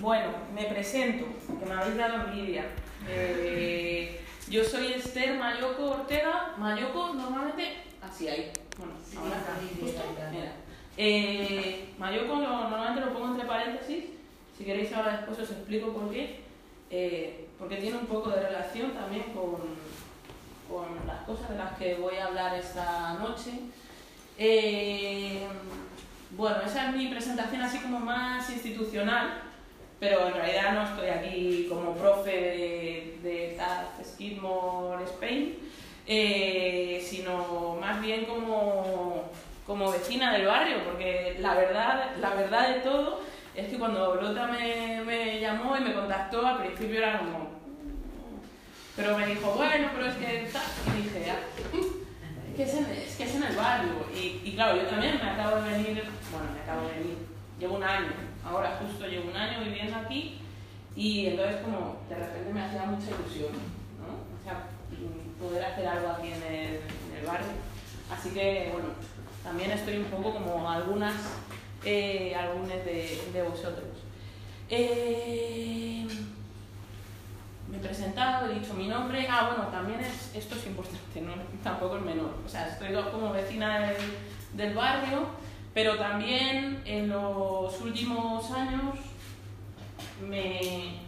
Bueno, me presento, que me habéis dado envidia. Eh, yo soy Esther Mayoko Ortega. Mayoko normalmente así ahí. Bueno, ahora justo, mira. Eh, Mayoko lo- normalmente lo pongo entre paréntesis. Si queréis ahora después os explico por qué. Eh, porque tiene un poco de relación también con, con las cosas de las que voy a hablar esta noche. Eh, bueno, esa es mi presentación así como más institucional, pero en realidad no estoy aquí como profe de, de Skidmore Spain, eh, sino más bien como, como vecina del barrio, porque la verdad, la verdad de todo es que cuando Lota me, me llamó y me contactó, al principio era como... Pero me dijo, bueno, pero es que... tal", Y dije, "Ah, que es en, es que es en el barrio. Y, y claro, yo también me acabo de venir, bueno, me acabo de venir, llevo un año, ahora justo llevo un año viviendo aquí y entonces como de repente me hacía mucha ilusión, ¿no? O sea, poder hacer algo aquí en el, barrio. Así que, bueno, también estoy un poco como algunas, eh, algunos de, de vosotros. Eh, me he presentado, he dicho mi nombre. Ah, bueno, también es, esto es importante, ¿no? tampoco es menor. O sea, estoy como vecina del, del barrio, pero también en los últimos años me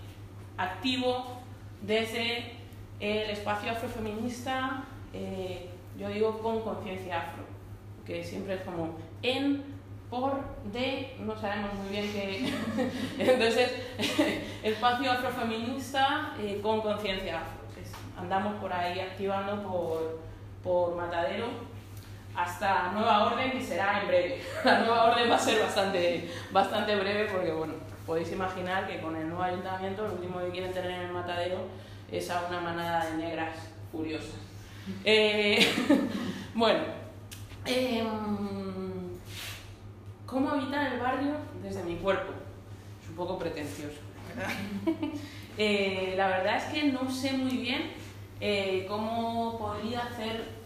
activo desde el espacio afrofeminista, eh, yo digo con conciencia afro, que siempre es como en, por, de, no sabemos muy bien qué. Entonces, espacio afrofeminista eh, con conciencia afro. Andamos por ahí activando por, por Matadero hasta nueva orden que será en breve. La nueva orden va a ser bastante, bastante breve porque, bueno, podéis imaginar que con el nuevo ayuntamiento lo último que quieren tener en el Matadero es a una manada de negras furiosas. Eh, bueno, em, ¿cómo habitar el barrio desde mi cuerpo? Es un poco pretencioso, ¿verdad? Eh, la verdad es que no sé muy bien eh, cómo podría hacer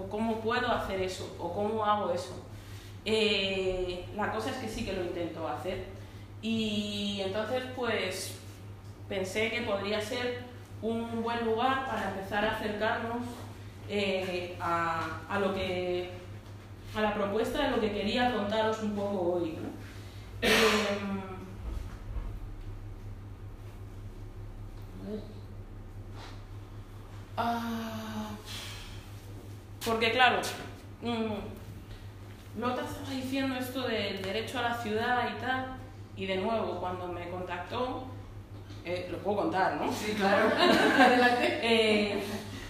o cómo puedo hacer eso o cómo hago eso. Eh, la cosa es que sí que lo intento hacer y entonces pues pensé que podría ser un buen lugar para empezar a acercarnos eh, a, a lo que a la propuesta de lo que quería contaros un poco hoy. Em, a ver. Ah, porque claro, mm, Lota estaba diciendo esto del derecho a la ciudad y tal, y de nuevo, cuando me contactó, eh, lo puedo contar, ¿no? Sí, claro. Adelante. Eh,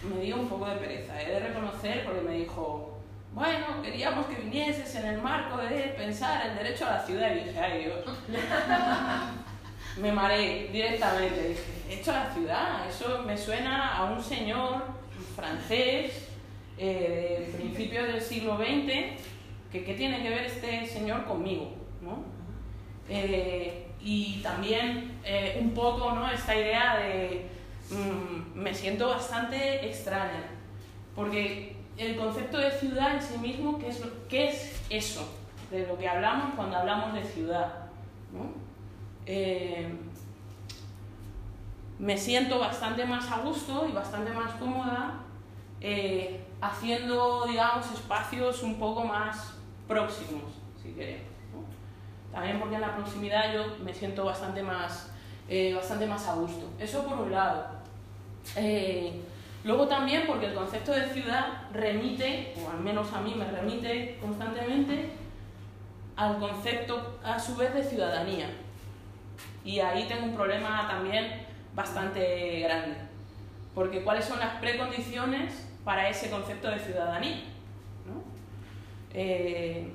me dio un poco de pereza, he de reconocer, porque me dijo, bueno, queríamos que vinieses en el marco de pensar el derecho a la ciudad, y dije, ay Dios. me mareé directamente, dije, ¿derecho a la ciudad? Eso me suena a un señor francés eh, de principios del siglo XX, que qué tiene que ver este señor conmigo, ¿no? Eh, y también eh, un poco ¿no? esta idea de mm, me siento bastante extraña, porque el concepto de ciudad en sí mismo, ¿qué es, qué es eso de lo que hablamos cuando hablamos de ciudad? ¿no? Eh, me siento bastante más a gusto y bastante más cómoda haciendo, digamos, espacios un poco más próximos, si queremos. También porque en la proximidad yo me siento bastante más, eh, bastante más a gusto. Eso por un lado. Eh, luego también porque el concepto de ciudad remite, o al menos a mí me remite constantemente, al concepto a su vez de ciudadanía. Y ahí tengo un problema también bastante grande. Porque ¿cuáles son las precondiciones para ese concepto de ciudadanía? ¿no? Eh,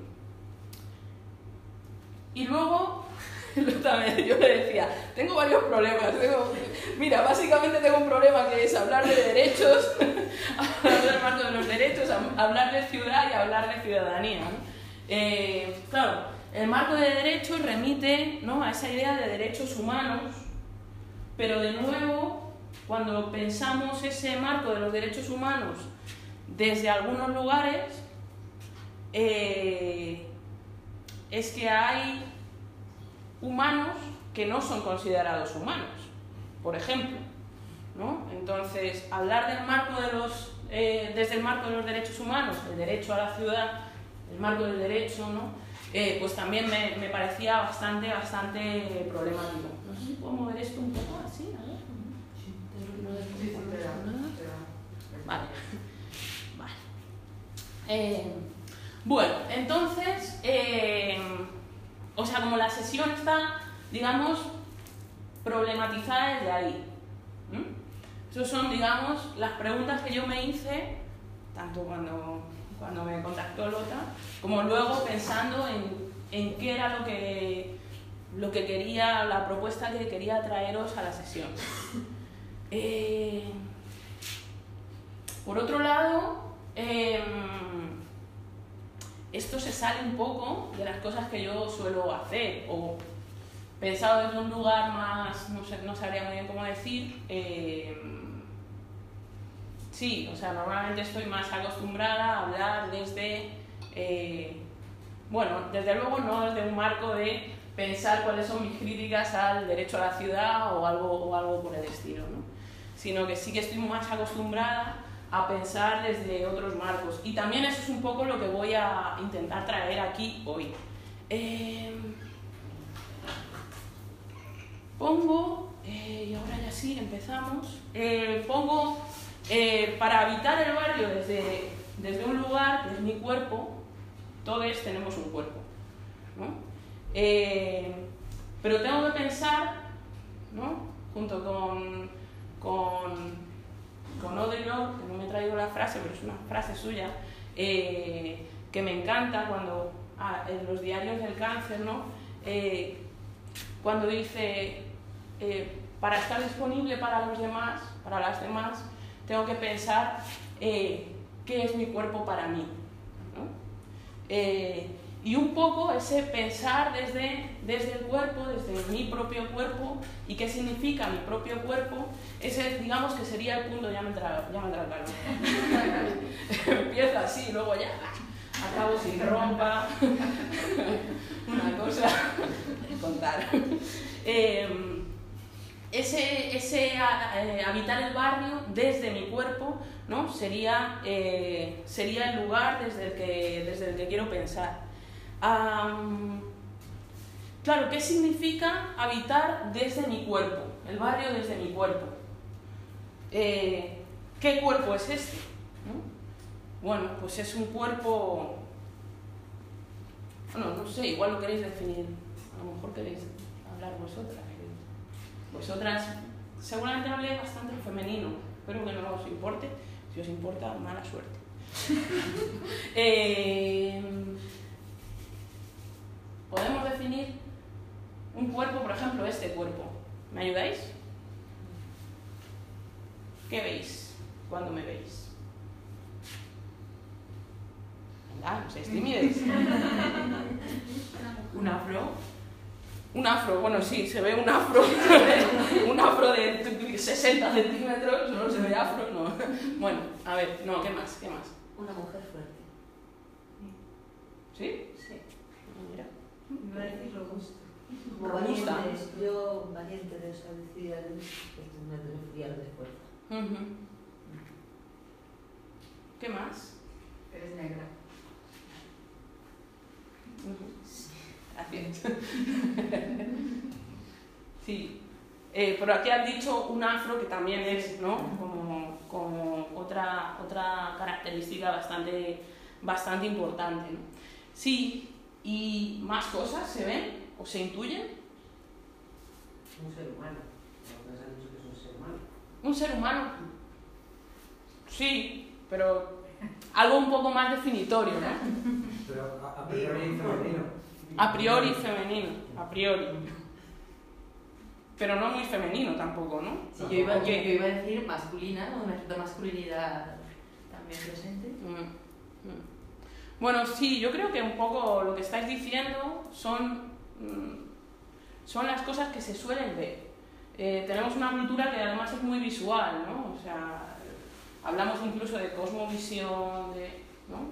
y luego, yo le decía, tengo varios problemas. tengo- mira, básicamente tengo un problema que es hablar de derechos, hablar del marco de los derechos, hab- hablar de ciudad y hablar de ciudadanía. Eh, claro, el marco de derechos remite ¿no? a esa idea de derechos humanos, pero de nuevo, cuando pensamos ese marco de los derechos humanos desde algunos lugares, eh, es que hay humanos que no son considerados humanos, por ejemplo. ¿no? Entonces, hablar del marco de los, eh, desde el marco de los derechos humanos, el derecho a la ciudad, el marco del derecho, ¿no? Eh, pues también me, me, parecía bastante, bastante problemático. No sé si puedo mover esto un poco así, a. Vale. vale. Eh, bueno, entonces, eh, o sea, como la sesión está, digamos, problematizada desde ahí. Esas son, digamos, las preguntas que yo me hice, tanto cuando, cuando me contactó Lota, como luego pensando en, en qué era lo que, lo que quería, la propuesta que quería traeros a la sesión. Eh, por otro lado, eh, esto se sale un poco de las cosas que yo suelo hacer, o pensado desde un lugar más, no, sé, no sabría muy bien cómo decir, eh, sí, o sea, normalmente estoy más acostumbrada a hablar desde, eh, bueno, desde luego no desde un marco de pensar cuáles son mis críticas al derecho a la ciudad o algo, o algo por el estilo, ¿no? Sino que sí que estoy más acostumbrada a pensar desde otros marcos. Y también eso es un poco lo que voy a intentar traer aquí hoy. Eh, pongo, eh, y ahora ya sí, empezamos, eh, pongo eh, para habitar el barrio desde, desde un lugar, que es mi cuerpo, todos tenemos un cuerpo, ¿no? pero tengo que pensar, ¿no? junto con, con con Audre que no me he traído la frase, pero es una frase suya, eh, que me encanta cuando ah, en los diarios del cáncer, ¿no? Eh, cuando dice, eh, para estar disponible para los demás, para las demás, tengo que pensar qué es mi cuerpo para mí. Y un poco ese pensar desde, desde el cuerpo, desde mi propio cuerpo, y qué significa mi propio cuerpo, ese digamos que sería el punto, ya me entra, ya me entra Empieza así, luego ya acabo sin rompa, una cosa, contar. Em, ese, ese eh, habitar el barrio desde mi cuerpo ¿no? sería, eh, sería el lugar desde el que, desde el que quiero pensar claro, ¿qué significa habitar desde mi cuerpo? El barrio desde mi cuerpo. Eh, ¿Qué cuerpo es este? Bueno, pues es un cuerpo... Bueno, no sé, igual lo queréis definir. A lo mejor queréis hablar vosotras. Vosotras seguramente habléis bastante femenino. Espero que no os importe. Si os importa, mala suerte. eh, podemos definir un cuerpo, por ejemplo, este cuerpo. ¿Me ayudáis? ¿Qué veis cuando me veis? Venga, no seáis tímides. ¿Un afro? Un afro, bueno, sí, se ve un afro. un afro de 60 centímetros, no se ve afro, no. Bueno, a ver, no, ¿qué más? ¿Qué más? Una mujer fuerte. ¿Sí? Iba a decir lo justo. Como valiente, yo valiente de esa decidida de me refugiar de fuerza. Uh -huh. ¿Qué más? Eres negra. Uh -huh. sí. Gracias. sí. Eh, pero aquí has dicho un afro que también es ¿no? como, como otra, otra característica bastante, bastante importante. ¿no? Sí, ¿Y más cosas se ven o se intuyen? Un ser humano. has dicho que es un ser humano? Un ser humano. Sí, pero algo un poco más definitorio, ¿no? Pero a, priori femenino. A priori femenino, a priori. Pero no muy femenino tampoco, ¿no? Sí, yo, iba, yo, iba a decir masculina, una cierta masculinidad también presente. Mm. Bueno, sí, yo creo que un poco lo que estáis diciendo son, mm, son las cosas que se suelen ver. Eh, tenemos una cultura que además es muy visual, ¿no? O sea, hablamos incluso de cosmovisión, de, ¿no?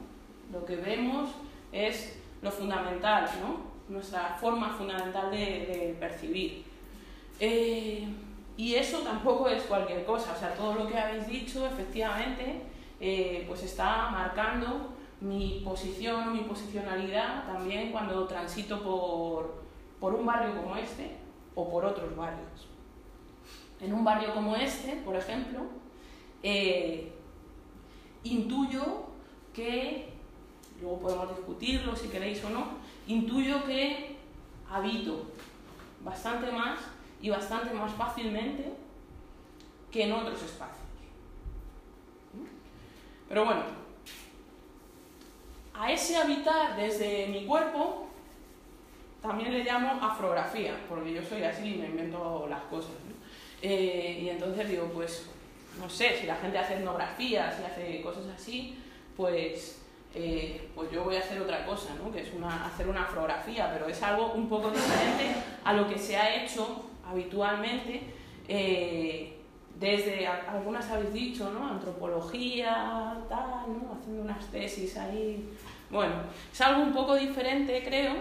Lo que vemos es lo fundamental, ¿no? Nuestra forma fundamental de, percibir. Eh, y eso tampoco es cualquier cosa, o sea, todo lo que habéis dicho, efectivamente, eh, pues está marcando mi posición, mi posicionalidad también cuando transito por, por un barrio como este o por otros barrios. En un barrio como este, por ejemplo, eh, intuyo que, luego podemos discutirlo si queréis o no, intuyo que habito bastante más y bastante más fácilmente que en otros espacios. Pero bueno, a ese habitar desde mi cuerpo también le llamo afrografía, porque yo soy así y me invento las cosas. Eh, y entonces digo, pues, no sé, si la gente hace etnografías y hace cosas así, pues, eh, pues yo voy a hacer otra cosa, ¿no? que es una, hacer una afrografía, pero es algo un poco diferente a lo que se ha hecho habitualmente. Eh, desde, algunas habéis dicho, ¿no? Antropología, tal, ¿no? Haciendo unas tesis ahí. Bueno, es algo un poco diferente, creo,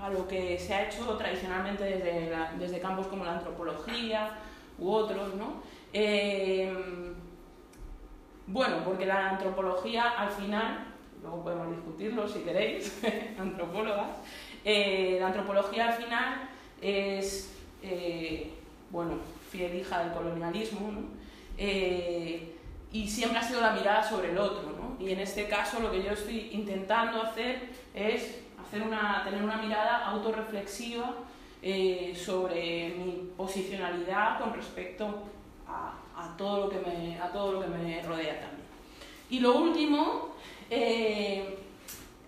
a lo que se ha hecho tradicionalmente desde, desde campos como la antropología u otros, ¿no? Eh, bueno, porque la antropología al final, luego podemos discutirlo si queréis, antropólogas, eh, la antropología al final es, eh, bueno, fiel hija del colonialismo, eh, y siempre ha sido la mirada sobre el otro. ¿no? Y en este caso lo que yo estoy intentando hacer es hacer una, tener una mirada autorreflexiva eh, sobre mi posicionalidad con respecto a, a, todo lo que me, a todo lo que me rodea también. Y lo último, eh,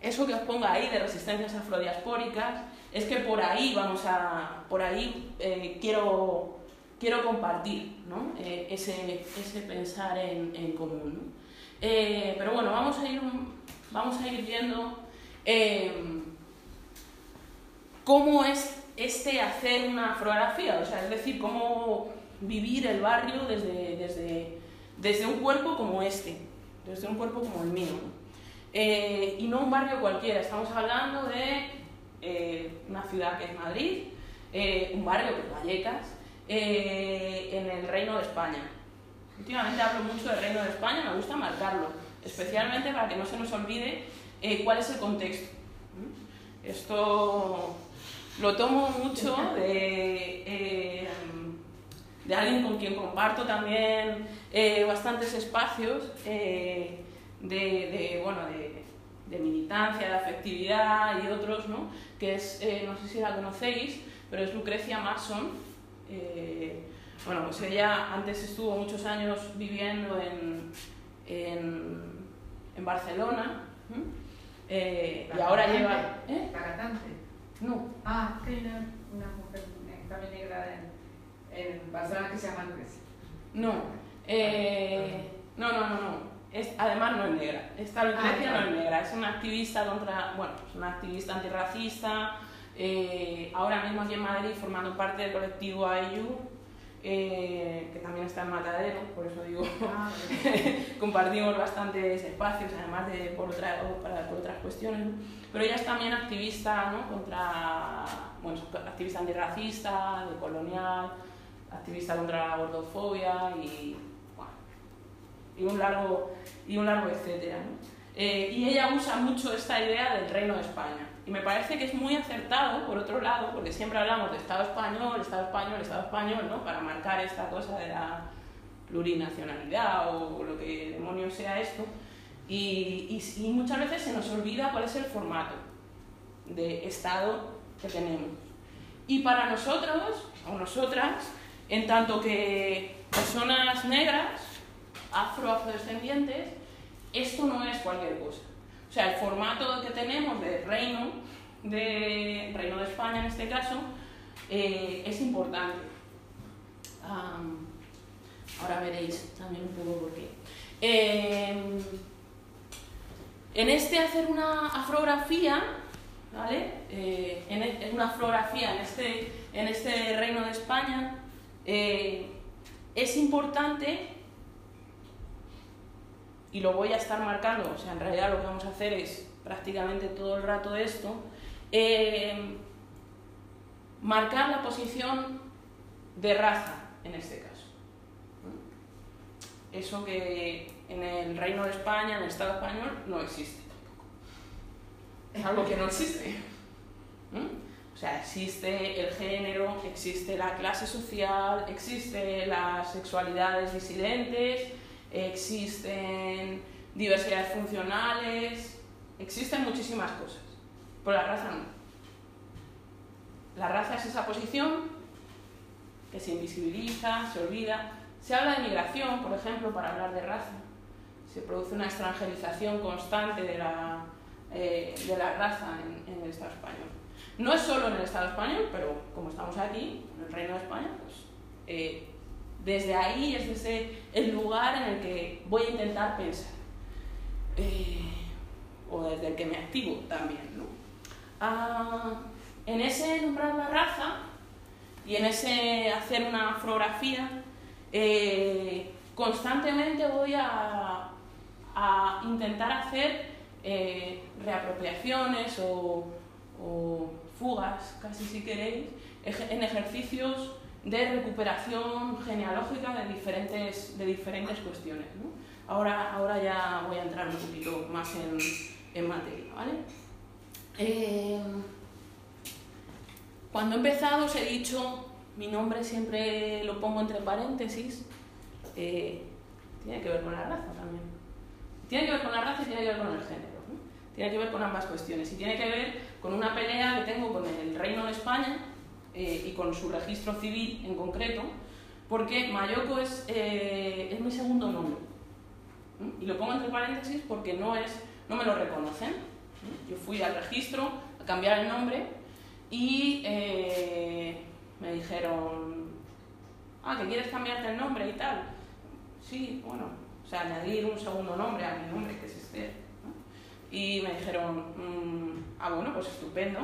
eso que os ponga ahí de resistencias afrodiaspóricas, es que por ahí vamos a, por ahí quiero quiero compartir ¿no? eh, ese, ese, pensar en, en común. ¿no? Eh, pero bueno, vamos a ir, vamos a ir viendo eh, cómo es este hacer una fotografía, o sea, es decir, cómo vivir el barrio desde, desde, desde un cuerpo como este, desde un cuerpo como el mío. y no un barrio cualquiera, estamos hablando de una ciudad que es Madrid, un barrio que es Vallecas, eh, en el Reino de España. Últimamente hablo mucho del Reino de España, me gusta marcarlo, especialmente para que no se nos olvide eh, cuál es el contexto. Esto lo tomo mucho de, eh, de alguien con quien comparto también bastantes espacios de, de, bueno, de, de, militancia, de afectividad y otros, ¿no? que es, no sé si la conocéis, pero es Lucrecia Mason, eh, bueno, pues ella antes estuvo muchos años viviendo en, en, en Barcelona eh, y ahora lleva... ¿eh? ¿La cantante? No. Ah, que una, una mujer también negra en, en Barcelona que se llama Lucrecia. No. Eh, no, no, no, no. Es, además no es negra. Esta Lucrecia ah, no es negra, es una activista contra, bueno, es una activista antirracista, eh, ahora mismo aquí en Madrid formando parte del colectivo AIU, eh, que también está en Matadero, por eso digo, ah, compartimos bastantes espacios, además de por, otra, para, por otras cuestiones. Pero ella es también activista ¿no? contra, bueno, activista antirracista, de colonial, activista contra la gordofobia y, bueno, y un largo, y un largo etcétera. Eh, y ella usa mucho esta idea del reino de España. Y me parece que es muy acertado, por otro lado, porque siempre hablamos de Estado español, Estado español, Estado español, ¿no? Para marcar esta cosa de la plurinacionalidad o lo que demonios sea esto. Y, y, muchas veces se nos olvida cuál es el formato de Estado que tenemos. Y para nosotros, o nosotras, en tanto que personas negras, afro-afrodescendientes, esto no es cualquier cosa. O sea, el formato que tenemos de reino, de reino de España en este caso, eh, es importante. ahora veréis también un poco por qué. Em, en este hacer una afrografía, ¿vale? Eh, e, en, una afrografía en este, en este reino de España, eh, es importante y lo voy a estar marcando, o sea, en realidad lo que vamos a hacer es prácticamente todo el rato esto, eh, marcar la posición de raza en este caso. Eso que en el Reino de España, en el Estado español, no existe tampoco. Es algo que no existe. O sea, existe el género, existe la clase social, existe las sexualidades disidentes, existen diversidades funcionales, existen muchísimas cosas, pero la raza no. La raza es esa posición que se invisibiliza, se olvida. Se habla de migración, por ejemplo, para hablar de raza. Se produce una extranjerización constante de la, eh, de la raza en, en el Estado español. No es solo en el Estado español, pero como estamos aquí, en el Reino de España, pues eh, desde ahí es desde el lugar en el que voy a intentar pensar. Eh, o desde el que me activo también. ¿no? Ah, en ese nombrar la raza y en ese hacer una fotografía, eh, constantemente voy a, a intentar hacer reapropiaciones o, o fugas, casi si queréis, en ejercicios de recuperación genealógica de diferentes, de diferentes cuestiones. ¿no? Ahora, ahora ya voy a entrar un poquito más en, en materia. ¿vale? Eh, cuando he empezado os he dicho, mi nombre siempre lo pongo entre paréntesis, eh, tiene que ver con la raza también. Tiene que ver con la raza y tiene que ver con el género. ¿no? Tiene que ver con ambas cuestiones y tiene que ver con una pelea que tengo con el Reino de España eh, y con su registro civil en concreto, porque Mayoko es, eh, es mi segundo nombre. ¿Mm? Y lo pongo entre paréntesis porque no, es, no me lo reconocen. ¿Mm? Yo fui al registro a cambiar el nombre y eh, me dijeron, ah, que quieres cambiarte el nombre y tal. Sí, bueno, o sea, añadir un segundo nombre a mi nombre, que es Esther. Y me dijeron, mmm, ah, bueno, pues estupendo,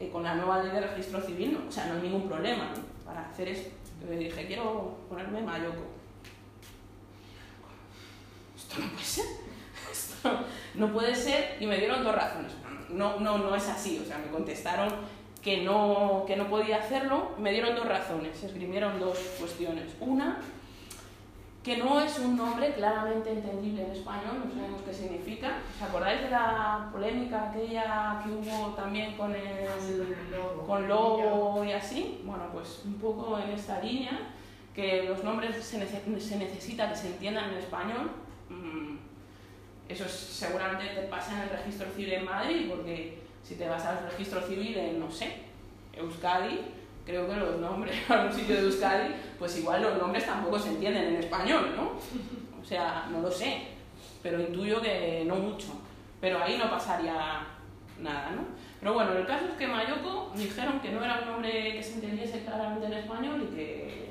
eh, con la nueva ley de registro civil, no, o sea, no hay ningún problema para hacer eso. Le dije, quiero ponerme Mayoko. Esto no puede ser. Esto no puede ser. Y me dieron dos razones. No, no, no es así. O sea, me contestaron que no, que no podía hacerlo. Me dieron dos razones. Esgrimieron dos cuestiones. Una, que no es un nombre claramente entendible en español, no sabemos qué significa. ¿Os acordáis de la polémica aquella que hubo también con el con lobo y así? Bueno, pues un poco en esta línea, que los nombres se, nece se necesita que se entiendan en español. Eso es, seguramente te pasa en el registro civil en Madrid, porque si te vas al registro civil en, no sé, Euskadi, creo que los nombres a un sitio de Euskadi, pues igual los nombres tampoco se entienden en español, ¿no? O sea, no lo sé, pero intuyo que no mucho. Pero ahí no pasaría nada, ¿no? Pero bueno, el caso es que Mayoko dijeron que no era un nombre que se entendiese claramente en español y que,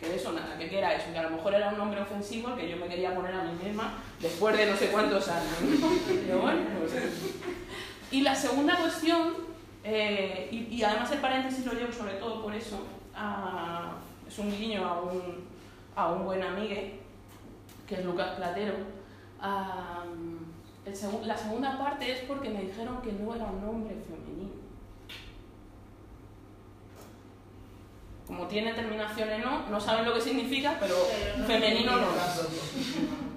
que eso nada, que, era eso, que a lo mejor era un nombre ofensivo al que yo me quería poner a mí misma después de no sé cuántos años. Pero bueno, pues... Y la segunda cuestión eh, y, y, además el paréntesis lo llevo sobre todo por eso, a, es un guiño a un, a un buen amigo, que es Lucas Platero. A, el seg la segunda parte es porque me dijeron que no era un nombre femenino. Como tiene terminación en no, no saben lo que significa, pero, pero no femenino no es.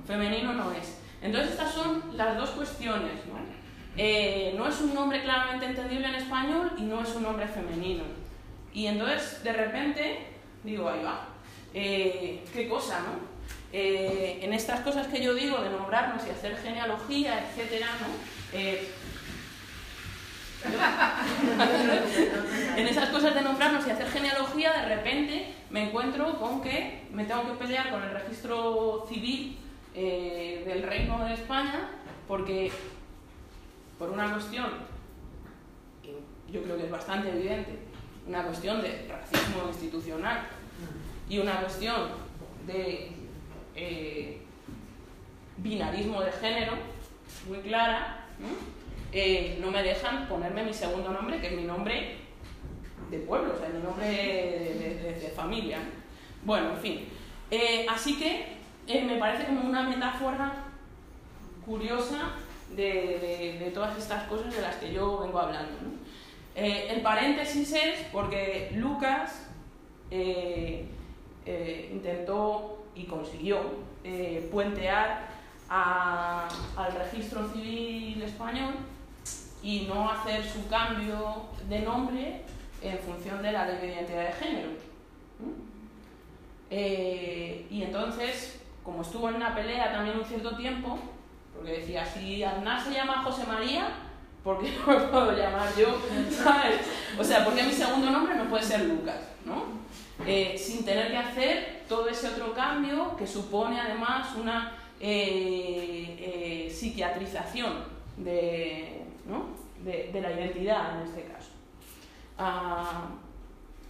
femenino no es. Entonces estas son las dos cuestiones. ¿no? Eh, no es un nombre claramente entendible en español y no es un nombre femenino. Y entonces, de repente, digo, ahí va, eh, qué cosa, ¿no? Eh, en estas cosas que yo digo de nombrarnos y hacer genealogía, etcétera, ¿no? en esas cosas de nombrarnos y hacer genealogía, de repente me encuentro con que me tengo que pelear con el registro civil del Reino de España porque por una cuestión, que yo creo que es bastante evidente, una cuestión de racismo institucional y una cuestión de eh, binarismo de género muy clara, ¿no? Eh, no me dejan ponerme mi segundo nombre, que es mi nombre de pueblo, o sea, mi nombre de, familia. Bueno, en fin. Eh, así que me parece como una metáfora curiosa de, de, de, todas estas cosas de las que yo vengo hablando. ¿no? Eh, el paréntesis es porque Lucas eh, eh, intentó y consiguió puentear al registro civil español y no hacer su cambio de nombre en función de la ley de identidad de género. Y entonces, como estuvo en una pelea también un cierto tiempo, porque decía, si Aznar se llama José María, ¿por qué no me puedo llamar yo? ¿Sabes? O sea, ¿por qué mi segundo nombre no puede ser Lucas? ¿no? Eh, sin tener que hacer todo ese otro cambio que supone además una eh, eh, psiquiatrización de, ¿no? de, de la identidad en este caso. Ah,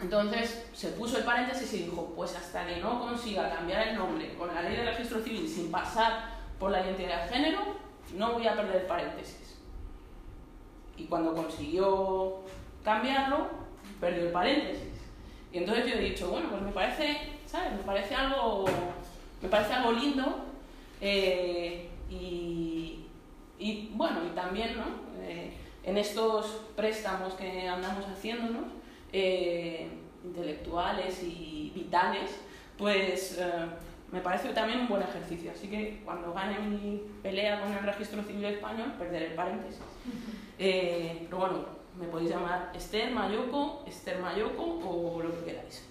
entonces se puso el paréntesis y dijo, pues hasta que no consiga cambiar el nombre con la ley de registro civil sin pasar por la identidad de género, no voy a perder paréntesis. Y cuando consiguió cambiarlo, perdió el paréntesis. Y entonces yo he dicho, bueno, pues me parece, ¿sabes? Me parece algo, me parece algo lindo eh, y, y, bueno, y también, ¿no? Eh, en estos préstamos que andamos haciéndonos, eh, intelectuales y vitales, pues me parece también un buen ejercicio. Así que cuando gane mi pelea con el registro civil español, perderé el paréntesis. Eh, pero bueno, me podéis llamar Esther Mayoko, Esther Mayoko o lo que queráis.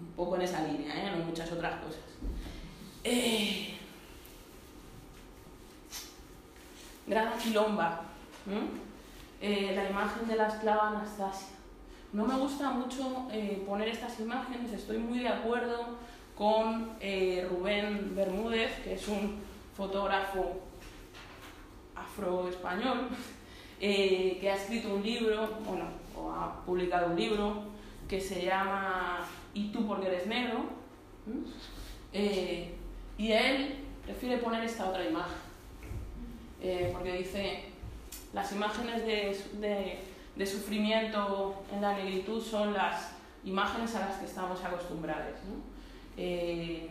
Un poco en esa línea, ¿eh? no muchas otras cosas. Eh, Grada Quilomba, ¿m? Eh, la imagen de la esclava Anastasia. No me gusta mucho eh, poner estas imágenes, estoy muy de acuerdo con eh, Rubén Bermúdez, que es un fotógrafo afroespañol, eh, que ha escrito un libro, bueno, o ha publicado un libro que se llama ¿Y tú porque eres negro? ¿Mm? Eh, y él prefiere poner esta otra imagen, eh, porque dice, las imágenes de, de, de sufrimiento en la negritud son las imágenes a las que estamos acostumbrados. Eh,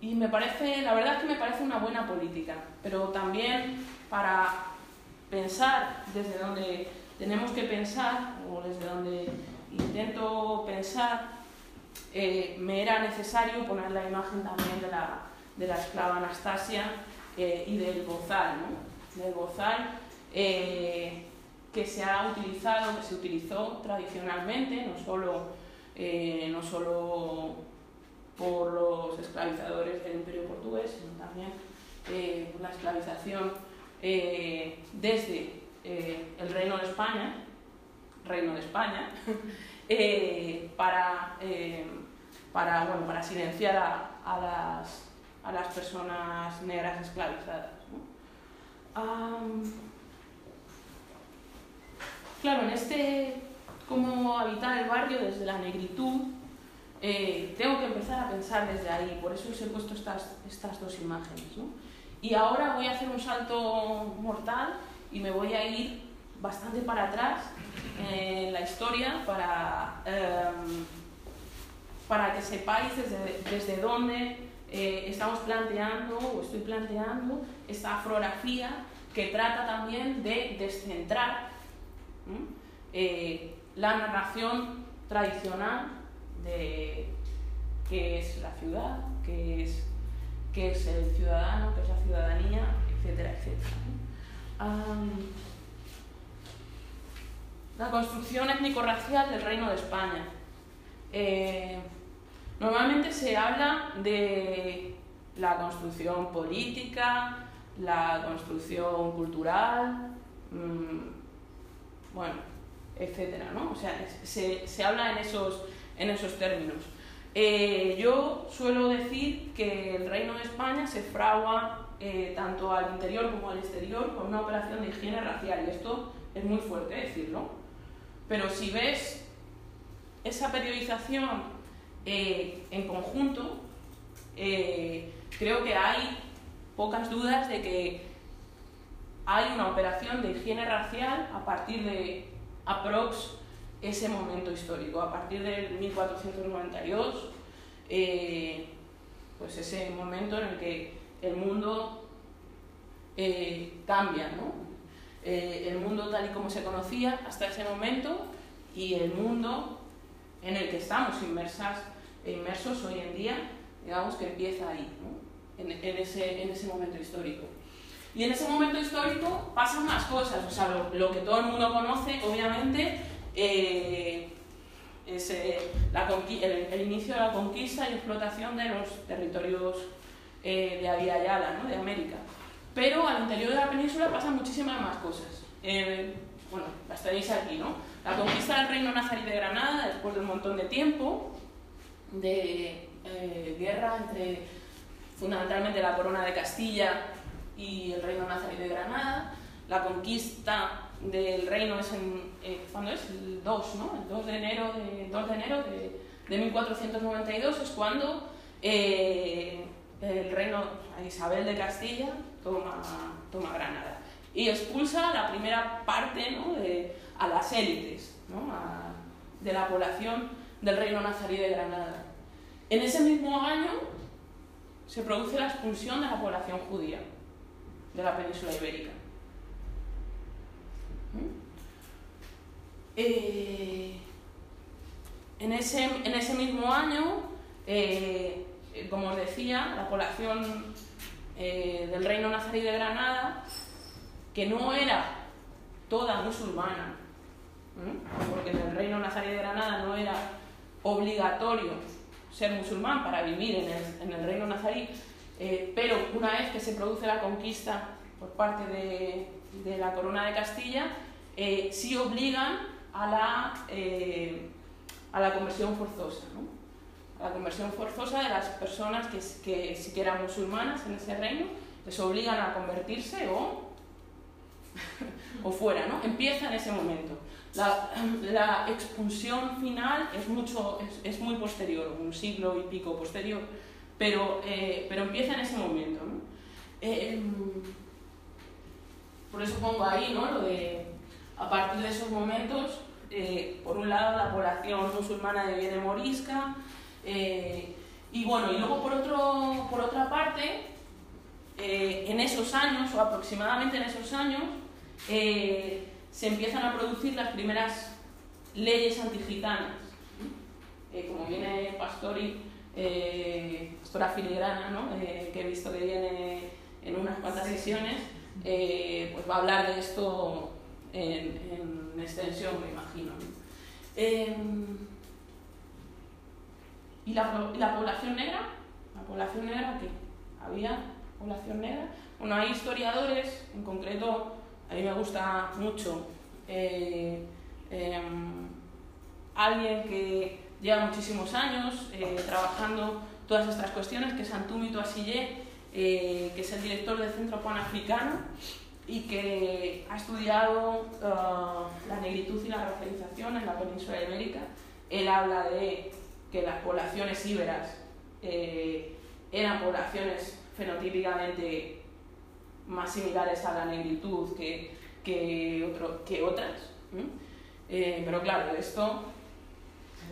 y me parece, la verdad es que me parece una buena política, pero también para pensar desde donde tenemos que pensar, o desde donde intento pensar, eh, me era necesario poner la imagen también de la, de la esclava Anastasia eh, y del bozal, ¿no? del bozal que se ha utilizado, que se utilizó tradicionalmente, no solo, eh, no solo por los esclavizadores del imperio portugués, sino también eh, por la esclavización eh, desde eh, el Reino de España, Reino de España, eh, para, eh, para, bueno, para silenciar a, a las, a las personas negras esclavizadas. claro, en este cómo habitar el barrio desde la negritud, eh, tengo que empezar a pensar desde ahí, por eso os he puesto estas, estas dos imágenes. ¿no? Y ahora voy a hacer un salto mortal y me voy a ir bastante para atrás en la historia para, em, para que sepáis desde, desde dónde eh, estamos planteando o estoy planteando esta afrografía que trata también de descentrar eh, la narración tradicional de qué es la ciudad, qué es, qué es el ciudadano, qué es la ciudadanía, etcétera, etcétera. la construcción étnico-racial del Reino de España. Eh, normalmente se habla de la construcción política, la construcción cultural, mmm, bueno, etcétera, ¿no? O sea, se, se habla en esos, en esos términos. Eh, yo suelo decir que el Reino de España se fragua eh, tanto al interior como al exterior con una operación de higiene racial, y esto es muy fuerte decirlo. Pero si ves esa periodización eh, en conjunto, creo que hay pocas dudas de que hay una operación de higiene racial a partir de aprox ese momento histórico, a partir del 1492, eh, pues ese momento en el que el mundo eh, cambia, ¿no? Eh, el mundo tal y como se conocía hasta ese momento y el mundo en el que estamos inmersas, inmersos hoy en día, digamos que empieza ahí, ¿no? en, ese, en ese momento histórico. Y en ese momento histórico pasan más cosas, o sea, lo, lo que todo el mundo conoce, obviamente, eh, es eh, la el, el, inicio de la conquista y explotación de los territorios eh, de Avia Yala, ¿no? de América. Pero al interior de la península pasan muchísimas más cosas. Eh, bueno, las tenéis aquí, ¿no? La conquista del reino nazarí de Granada, después de un montón de tiempo de eh, guerra entre fundamentalmente la corona de Castilla y el reino nazarí de Granada. La conquista del reino es en, eh, ¿cuándo es? El 2, ¿no? El 2 de enero de, 2 de, enero de, de 1492 es cuando eh, el reino Isabel de Castilla toma, toma Granada y expulsa la primera parte ¿no? de, a las élites ¿no? a, de la población del reino nazarí de Granada. En ese mismo año se produce la expulsión de la población judía de la península ibérica. Eh, en, ese, en ese mismo año, eh, como os decía, la población eh, del reino nazarí de Granada, que no era toda musulmana, porque en el reino nazarí de Granada no era obligatorio ser musulmán para vivir en el, en el reino nazarí, pero una vez que se produce la conquista por parte de, de la corona de Castilla, eh, sí obligan a la, eh, a la conversión forzosa, ¿no? a la conversión forzosa de las personas que, que eran musulmanas en ese reino, les obligan a convertirse o, o fuera, ¿no? empieza en ese momento. La, la expulsión final es, mucho, es, es, muy posterior, un siglo y pico posterior, pero, eh, pero empieza en ese momento. Eh, por eso pongo ahí ¿no? de a partir de esos momentos, eh, por un lado, la población musulmana deviene morisca, eh, y bueno, y luego por, otro, por otra parte, en esos años, o aproximadamente en esos años, se empiezan a producir las primeras leyes antigitanas. como viene Pastori, Pastora Filigrana, ¿no? que he visto que viene en unas cuantas sesiones, pues va a hablar de esto en, en extensión, me imagino. Eh, ¿y, la, ¿Y la población negra? ¿La población negra qué? ¿Había población negra? Bueno, hay historiadores, en concreto, a mí me gusta mucho eh, eh, alguien que lleva muchísimos años eh, trabajando todas estas cuestiones, que es Antumi Toasillé, que es el director del Centro Panafricano, y que ha estudiado uh, la negritud y la racialización en la península ibérica. Él habla de que las poblaciones íberas eh, eran poblaciones fenotípicamente más similares a la negritud que, que, otro, que otras. Eh, pero claro, esto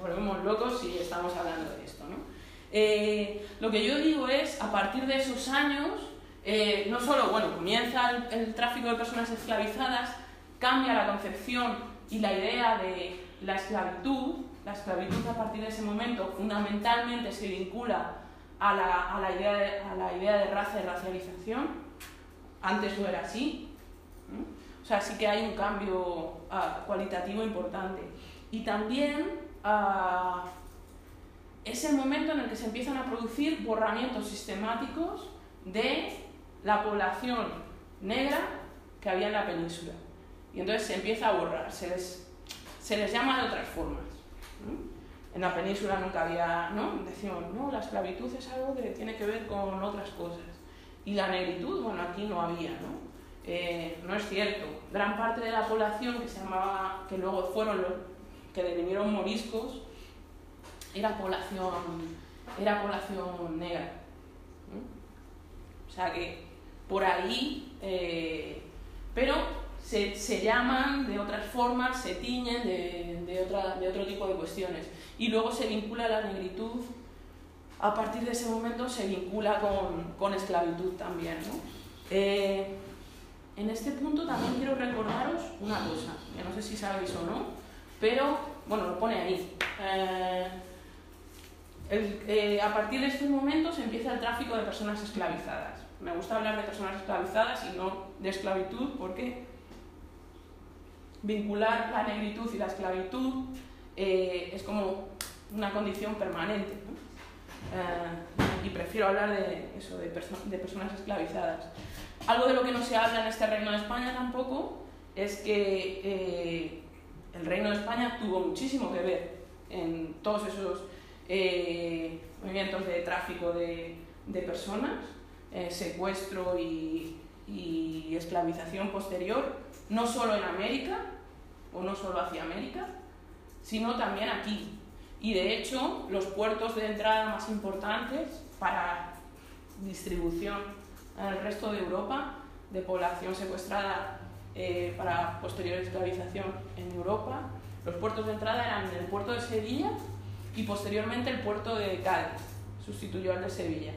volvemos locos si estamos hablando de esto. ¿no? Eh, lo que yo digo es, a partir de esos años, eh, no solo, bueno, comienza el, tráfico de personas esclavizadas, cambia la concepción y la idea de la esclavitud, la esclavitud a partir de ese momento fundamentalmente se vincula a la, a la, idea, de, a la idea de raza y racialización, antes no era así, o sea, sí que hay un cambio uh, cualitativo importante. Y también es el momento en el que se empiezan a producir borramientos sistemáticos de la población negra que había en la península. Y entonces se empieza a borrar, se les, se les llama de otras formas. En la península nunca había, ¿no? Decimos, no, la esclavitud es algo que tiene que ver con otras cosas. Y la negritud, bueno, aquí no había, ¿no? Eh, no es cierto. Gran parte de la población que se llamaba, que luego fueron los que devinieron moriscos, era población, era población negra. ¿no? O sea que por ahí, eh, pero se, se, llaman de otras formas, se tiñen de, de, otra, de otro tipo de cuestiones. Y luego se vincula la negritud, a partir de ese momento se vincula con, con esclavitud también. Eh, en este punto también quiero recordaros una cosa, que no sé si sabéis o no, pero bueno, lo pone ahí. Eh, eh, a partir de estos momentos empieza el tráfico de personas esclavizadas. Me gusta hablar de personas esclavizadas y no de esclavitud porque vincular la negritud y la esclavitud eh, es como una condición permanente. Eh, y prefiero hablar de eso, de, perso- de personas esclavizadas. Algo de lo que no se habla en este Reino de España tampoco es que el Reino de España tuvo muchísimo que ver en todos esos eh, movimientos de tráfico de, de personas, eh, secuestro y, y esclavización posterior, no solo en América, o no solo hacia América, sino también aquí. Y de hecho, los puertos de entrada más importantes para distribución al resto de Europa de población secuestrada eh, para posterior esclavización en Europa, los puertos de entrada eran el puerto de Sevilla y posteriormente el puerto de Cádiz, sustituyó al de Sevilla.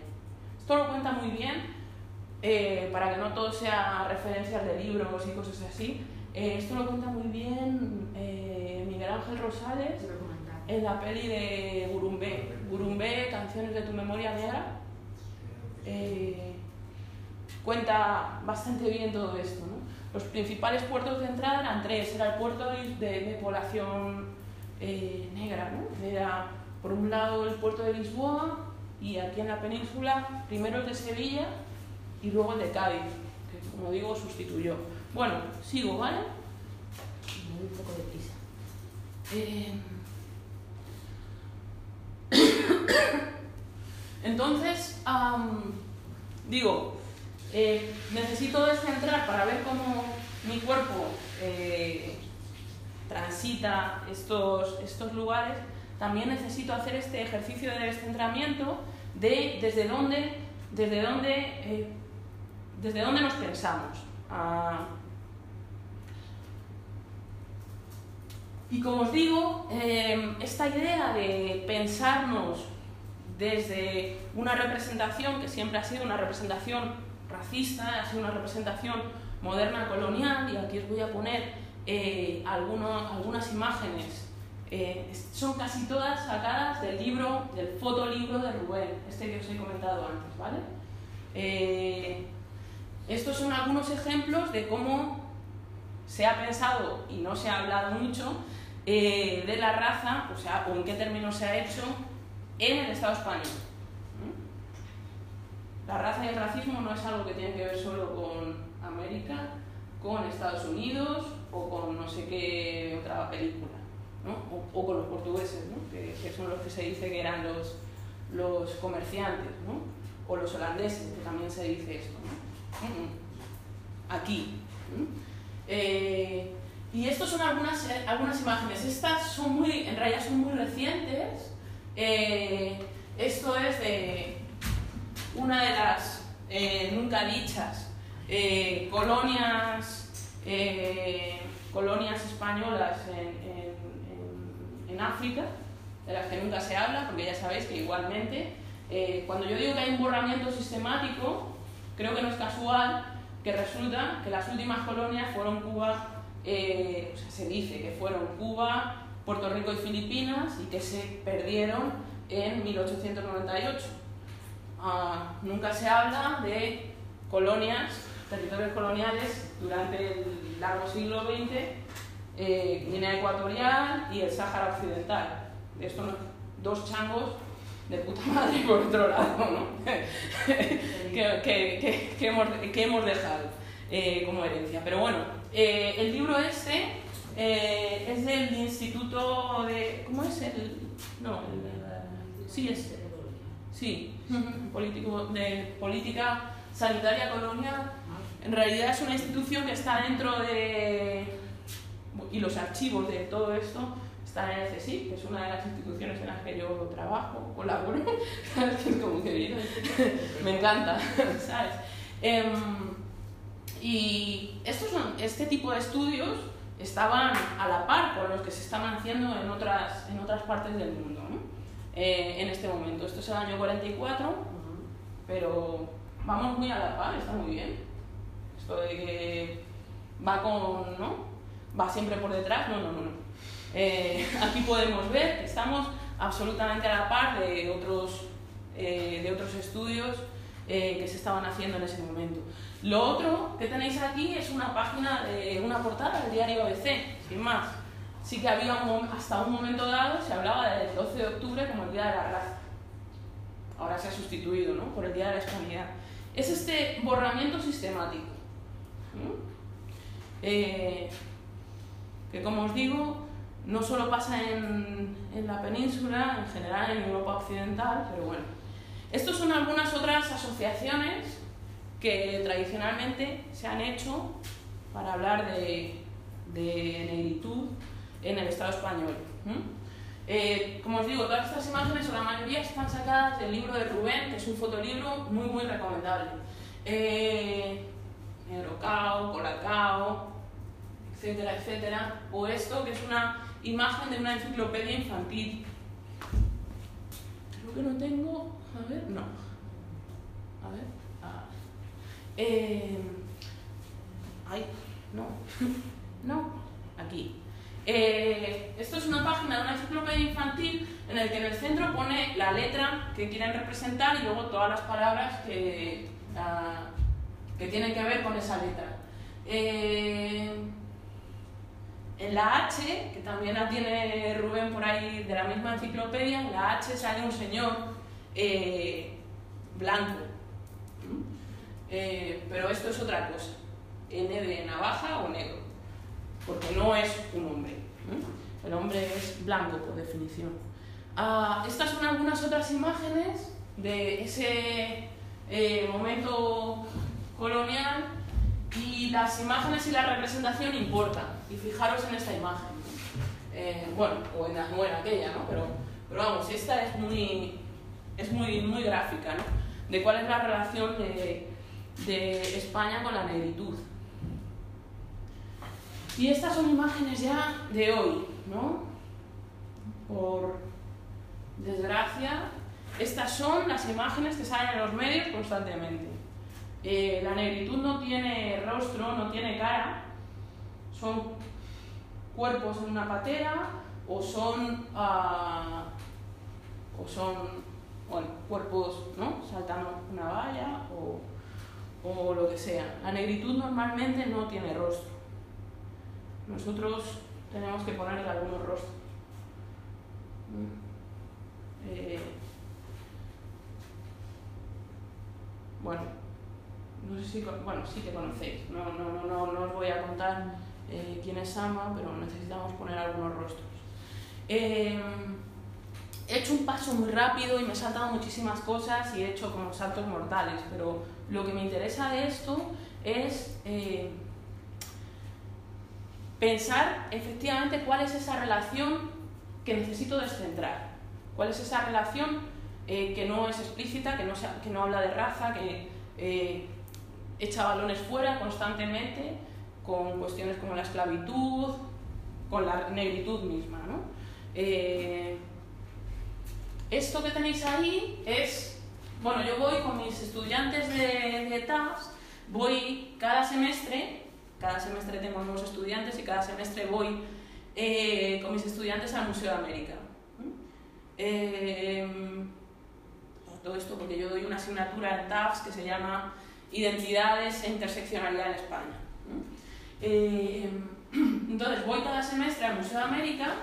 Esto lo cuenta muy bien, eh, para que no todo sea referencias de libros y cosas así. eh, esto lo cuenta muy bien eh, Miguel Ángel Rosales en la peli de Gurumbé. Gurumbé, Canciones de tu memoria negra. eh, cuenta bastante bien todo esto. ¿no? Los principales puertos de entrada eran tres. Era el puerto de, población eh, negra. ¿no? Era, por un lado, el puerto de Lisboa y aquí en la península, primero el de Sevilla y luego el de Cádiz, que como digo, sustituyó. Bueno, sigo, ¿vale? Me doy un poco de prisa. Eh, Entonces, digo, eh, necesito descentrar para ver cómo mi cuerpo eh, transita estos, estos lugares. También necesito hacer este ejercicio de descentramiento de desde dónde, desde dónde, eh, desde dónde nos pensamos. Ah, Y como os digo, eh, esta idea de pensarnos desde una representación que siempre ha sido una representación racista, ha sido una representación moderna colonial, y aquí os voy a poner eh, algunas imágenes, eh, son casi todas sacadas del libro, del fotolibro de Rubén, este que os he comentado antes, ¿vale? Eh, estos son algunos ejemplos de cómo se ha pensado y no se ha hablado mucho eh, de la raza, o sea, o en qué términos se ha hecho en el Estado español. La raza y el racismo no es algo que tiene que ver solo con América, con Estados Unidos o con no sé qué otra película, ¿no? o, con los portugueses, ¿no? que, son los que se dice que eran los, los comerciantes, ¿no? o los holandeses, que también se dice esto. Mm. Aquí. Eh, y estas son algunas, eh, algunas imágenes. Estas son muy, en realidad son muy recientes. Eh, esto es de una de las eh, nunca dichas eh, colonias, eh, colonias españolas en, en- en- África, de las que nunca se habla, porque ya sabéis que igualmente, cuando yo digo que hay un borramiento sistemático, creo que no es casual que resulta que las últimas colonias fueron Cuba, o se dice que fueron Cuba, Puerto Rico y Filipinas y que se perdieron en 1898. Ah, nunca se habla de colonias, territorios coloniales durante el largo siglo XX, eh, Guinea Ecuatorial y el Sáhara Occidental. De estos no- dos changos de puta madre por otro lado, ¿no? que, que- que- que hemos, que hemos dejado eh, como herencia. Pero bueno, eh, el libro este eh, es del Instituto de... ¿Cómo es el...? No, el... Sí, es... Sí, político, de política sanitaria colonial. En realidad es una institución que está dentro de... Y los archivos de todo esto están en el CSIC, que es una de las instituciones en las que yo trabajo, colaboro. ¿Sabes? Que como que me encanta, ¿sabes? Em, y estos este tipo de estudios estaban a la par con los que se estaban haciendo en otras, en otras partes del mundo, ¿no? Eh, en este momento. Esto es el año 44, pero vamos muy a la par, está muy bien. Esto de que va con, ¿no? Va siempre por detrás, no, no, no, no. Eh, aquí podemos ver que estamos absolutamente a la par de otros, eh, de otros estudios eh, que se estaban haciendo en ese momento. Lo otro que tenéis aquí es una página, de una portada del diario ABC, sin más. Sí que había un, hasta un momento dado, se hablaba del 12 de octubre como el Día de la Raza. Ahora se ha sustituido ¿no? por el Día de la Hispanidad. Es este borramiento sistemático. Eh, que como os digo, no solo pasa en, en la península, en general en Europa Occidental, pero bueno. Estos son algunas otras asociaciones que tradicionalmente se han hecho para hablar de, de negritud en el Estado español. Eh, como os digo, todas estas imágenes, o la mayoría, están sacadas del libro de Rubén, que es un fotolibro muy, muy recomendable. Eh, Negrocao, Colacao, etcétera, etcétera. O esto, que es una imagen de una enciclopedia infantil. Creo que no tengo. A ver, no. A ver. Ah. Eh, ay, no. no. Aquí. Eh, esto es una página de una enciclopedia infantil en el que en el centro pone la letra que quieren representar y luego todas las palabras que, que tienen que ver con esa letra. Eh, en la H, que también la tiene Rubén por ahí de la misma enciclopedia, en la H sale un señor eh, blanco. Eh, pero esto es otra cosa. N de navaja o negro. Porque no es un hombre. El hombre es blanco por definición. Ah, estas son algunas otras imágenes de ese eh, momento colonial y las imágenes y la representación importan. Y fijaros en esta imagen. Eh, bueno, o en, o en aquella, ¿no? Pero, pero, vamos, esta es muy, es muy, muy gráfica, ¿no? De cuál es la relación de, de España con la negritud. Y estas son imágenes ya de hoy, ¿no? Por desgracia, estas son las imágenes que salen en los medios constantemente. Eh, la negritud no tiene rostro, no tiene cara, son cuerpos en una patera o son, uh, o son bueno, cuerpos ¿no? saltando una valla o, o lo que sea. La negritud normalmente no tiene rostro. Nosotros tenemos que ponerle algunos rostros. Eh, bueno, no sé si, bueno, sí que conocéis, no, no, no, no, os voy a contar eh, quién es Sama, pero necesitamos poner algunos rostros. Eh, he hecho un paso muy rápido y me he saltado muchísimas cosas y he hecho como saltos mortales, pero lo que me interesa de esto es pensar efectivamente cuál es esa relación que necesito descentrar, cuál es esa relación eh, que no es explícita, que no, que no habla de raza, que eh, echa balones fuera constantemente con cuestiones como la esclavitud, con la negritud misma. ¿no? Eh, esto que tenéis ahí es, bueno, yo voy con mis estudiantes de, de TAPS, voy cada semestre, cada semestre tengo nuevos estudiantes y cada semestre voy eh, con mis estudiantes al Museo de América. Eh, todo esto porque yo doy una asignatura en TAFS que se llama Identidades e Interseccionalidad en España. Eh, entonces voy cada semestre al Museo de América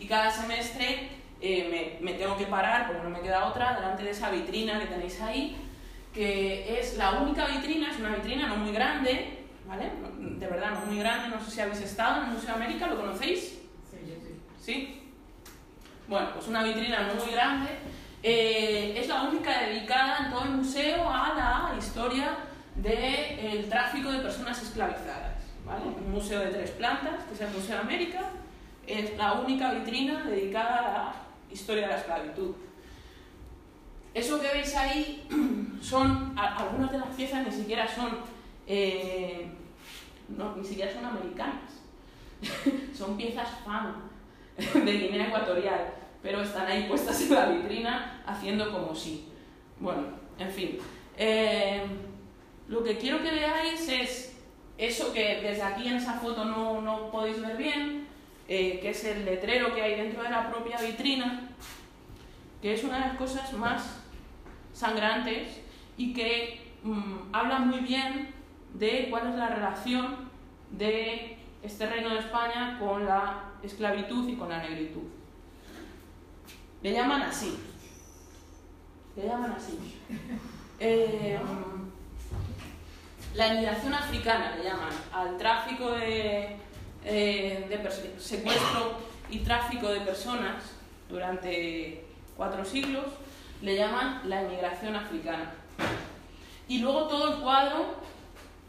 y cada semestre me, me, tengo que parar, porque no me queda otra, delante de esa vitrina que tenéis ahí, que es la única vitrina, es una vitrina no muy grande, ¿vale? De verdad, no muy grande, no sé si habéis estado en el Museo de América, ¿lo conocéis? Sí, yo sí. ¿Sí? Bueno, pues una vitrina no muy grande. Eh, es la única dedicada en todo el museo a la historia del tráfico de personas esclavizadas. ¿vale? Un museo de tres plantas, que es el Museo de América, es la única vitrina dedicada a la historia de la esclavitud. Eso que veis ahí son, algunas de las piezas ni siquiera son, eh, no, ni siquiera son americanas, son piezas fan de Guinea Ecuatorial, pero están ahí puestas en la vitrina haciendo como si. Bueno, en fin. Eh, lo que quiero que veáis es eso que desde aquí en esa foto no, no podéis ver bien, eh, que es el letrero que hay dentro de la propia vitrina, que es una de las cosas más sangrantes y que mm, habla muy bien de cuál es la relación de este reino de España con la esclavitud y con la negritud. Le llaman así. Le llaman así. Eh, la inmigración africana le llaman al tráfico de, eh, de secuestro y tráfico de personas durante cuatro siglos, le llaman la inmigración africana. Y luego todo el cuadro,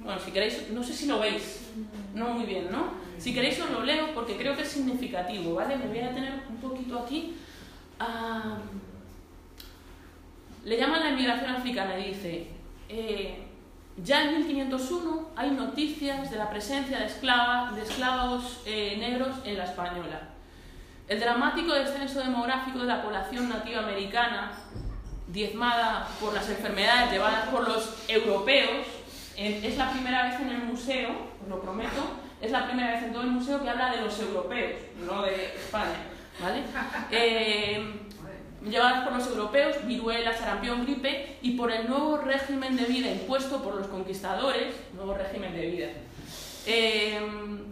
bueno, si queréis, no sé si lo veis, no muy bien, ¿no? Si queréis os lo leo porque creo que es significativo, ¿vale? Me voy a tener un poquito aquí. Le llaman la inmigración africana y dice, eh, ya en 1501 hay noticias de la presencia de, esclavas, de esclavos eh, negros en la española. El dramático descenso demográfico de la población nativa americana, diezmada por las enfermedades llevadas por los europeos, es la primera vez en el museo, os lo prometo, es la primera vez en todo el museo que habla de los europeos, no de España, ¿vale? Eh, llevadas por los europeos, viruela, sarampión, gripe, y por el nuevo régimen de vida impuesto por los conquistadores, nuevo régimen de vida, eh,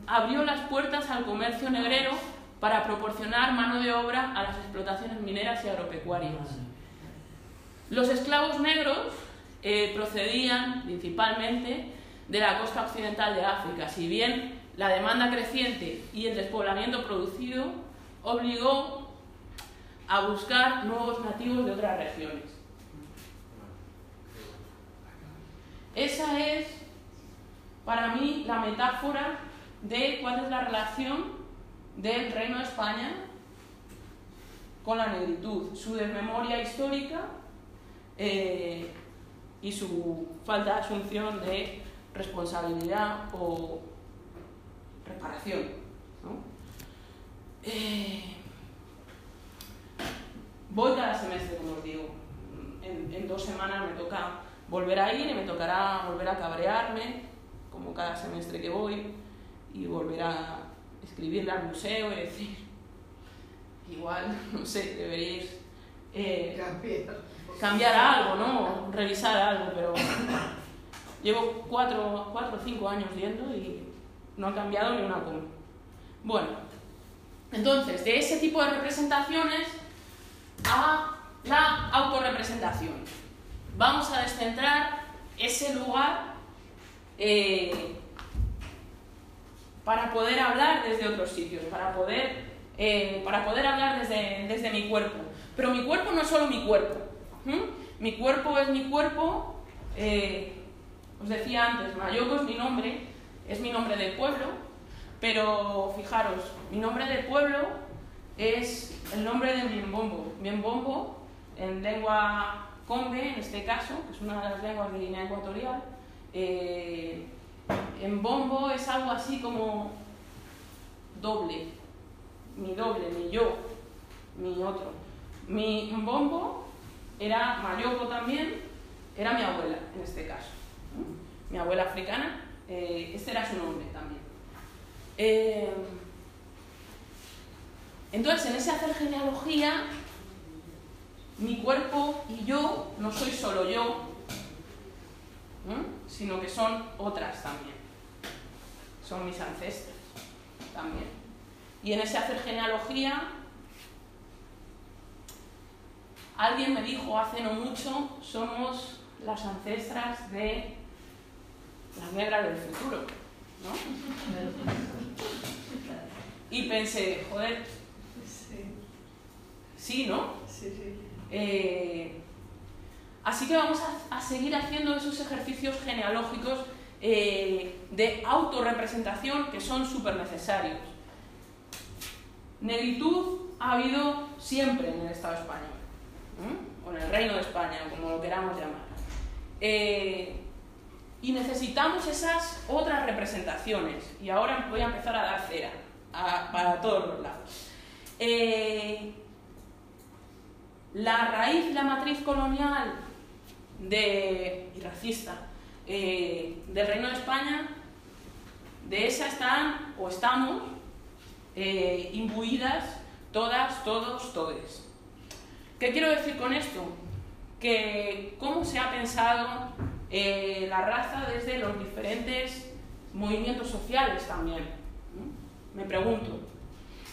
abrió las puertas al comercio negrero para proporcionar mano de obra a las explotaciones mineras y agropecuarias. Los esclavos negros eh, procedían principalmente de la costa occidental de África, si bien la demanda creciente y el despoblamiento producido obligó a buscar nuevos nativos de otras regiones. Esa es, para mí, la metáfora de cuál es la relación del Reino de España con la negritud, su desmemoria histórica eh, y su falta de asunción de responsabilidad o reparación. Eh, voy cada semestre, como os digo. En, dos semanas me toca volver a ir y me tocará volver a cabrearme, como cada semestre que voy, y volver a escribirle al museo y decir, igual, no sé, deberíais eh, cambiar. Algo, ¿no? Revisar algo, pero llevo cuatro, cuatro o cinco años yendo y no ha cambiado ni una coma. Bueno, entonces, de ese tipo de representaciones a la autorrepresentación. Vamos a descentrar ese lugar eh, para poder hablar desde otros sitios, para poder, eh, para poder hablar desde, desde, mi cuerpo. Pero mi cuerpo no es solo mi cuerpo. Mi cuerpo es mi cuerpo. Eh, os decía antes, Mayoko es mi nombre, es mi nombre del pueblo, pero fijaros, mi nombre del pueblo es el nombre de Miembombo. Miembombo, en lengua conde, en este caso, que es una de las lenguas de Guinea Ecuatorial, eh, es algo así como doble, mi doble, mi yo, mi otro. Mi bombo era Mayoko también, era mi abuela en este caso, mi abuela africana, eh, este era su nombre también. Eh, entonces, en ese hacer genealogía, mi cuerpo y yo no soy solo yo, sino que son otras también. Son mis ancestros también. Y en ese hacer genealogía, alguien me dijo hace no mucho, somos las ancestras de las negras del futuro. ¿no? Y pensé, joder, sí, ¿no? Sí, sí. Eh, así que vamos a, seguir haciendo esos ejercicios genealógicos eh, de autorrepresentación que son súper necesarios. Negritud ha habido siempre en el Estado español, o en el Reino de España, como lo queramos llamar. Eh, y necesitamos esas otras representaciones. Y ahora voy a empezar a dar cera para todos los lados. La raíz la matriz colonial y racista eh, del Reino de España, de esa están o estamos eh, imbuidas todas, todos, todes. ¿Qué quiero decir con esto? Que cómo se ha pensado eh, la raza desde los diferentes movimientos sociales también. Me pregunto,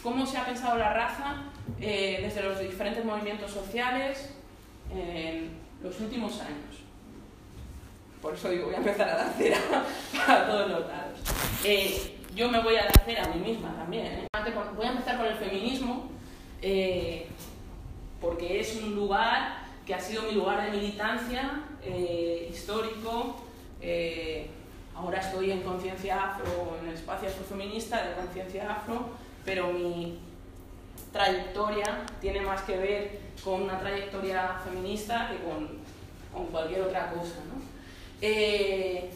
¿cómo se ha pensado la raza eh, desde los diferentes movimientos sociales en los últimos años? Por eso digo, voy a empezar a dar cera para todos los lados. Eh, yo me voy a dar cera a mí misma también. Voy a empezar con el feminismo, porque es un lugar que ha sido mi lugar de militancia eh, histórico. Eh, ahora estoy en Conciencia Afro, en el espacio afrofeminista de Conciencia Afro, pero mi trayectoria tiene más que ver con una trayectoria feminista que con, con cualquier otra cosa. ¿no? Eh,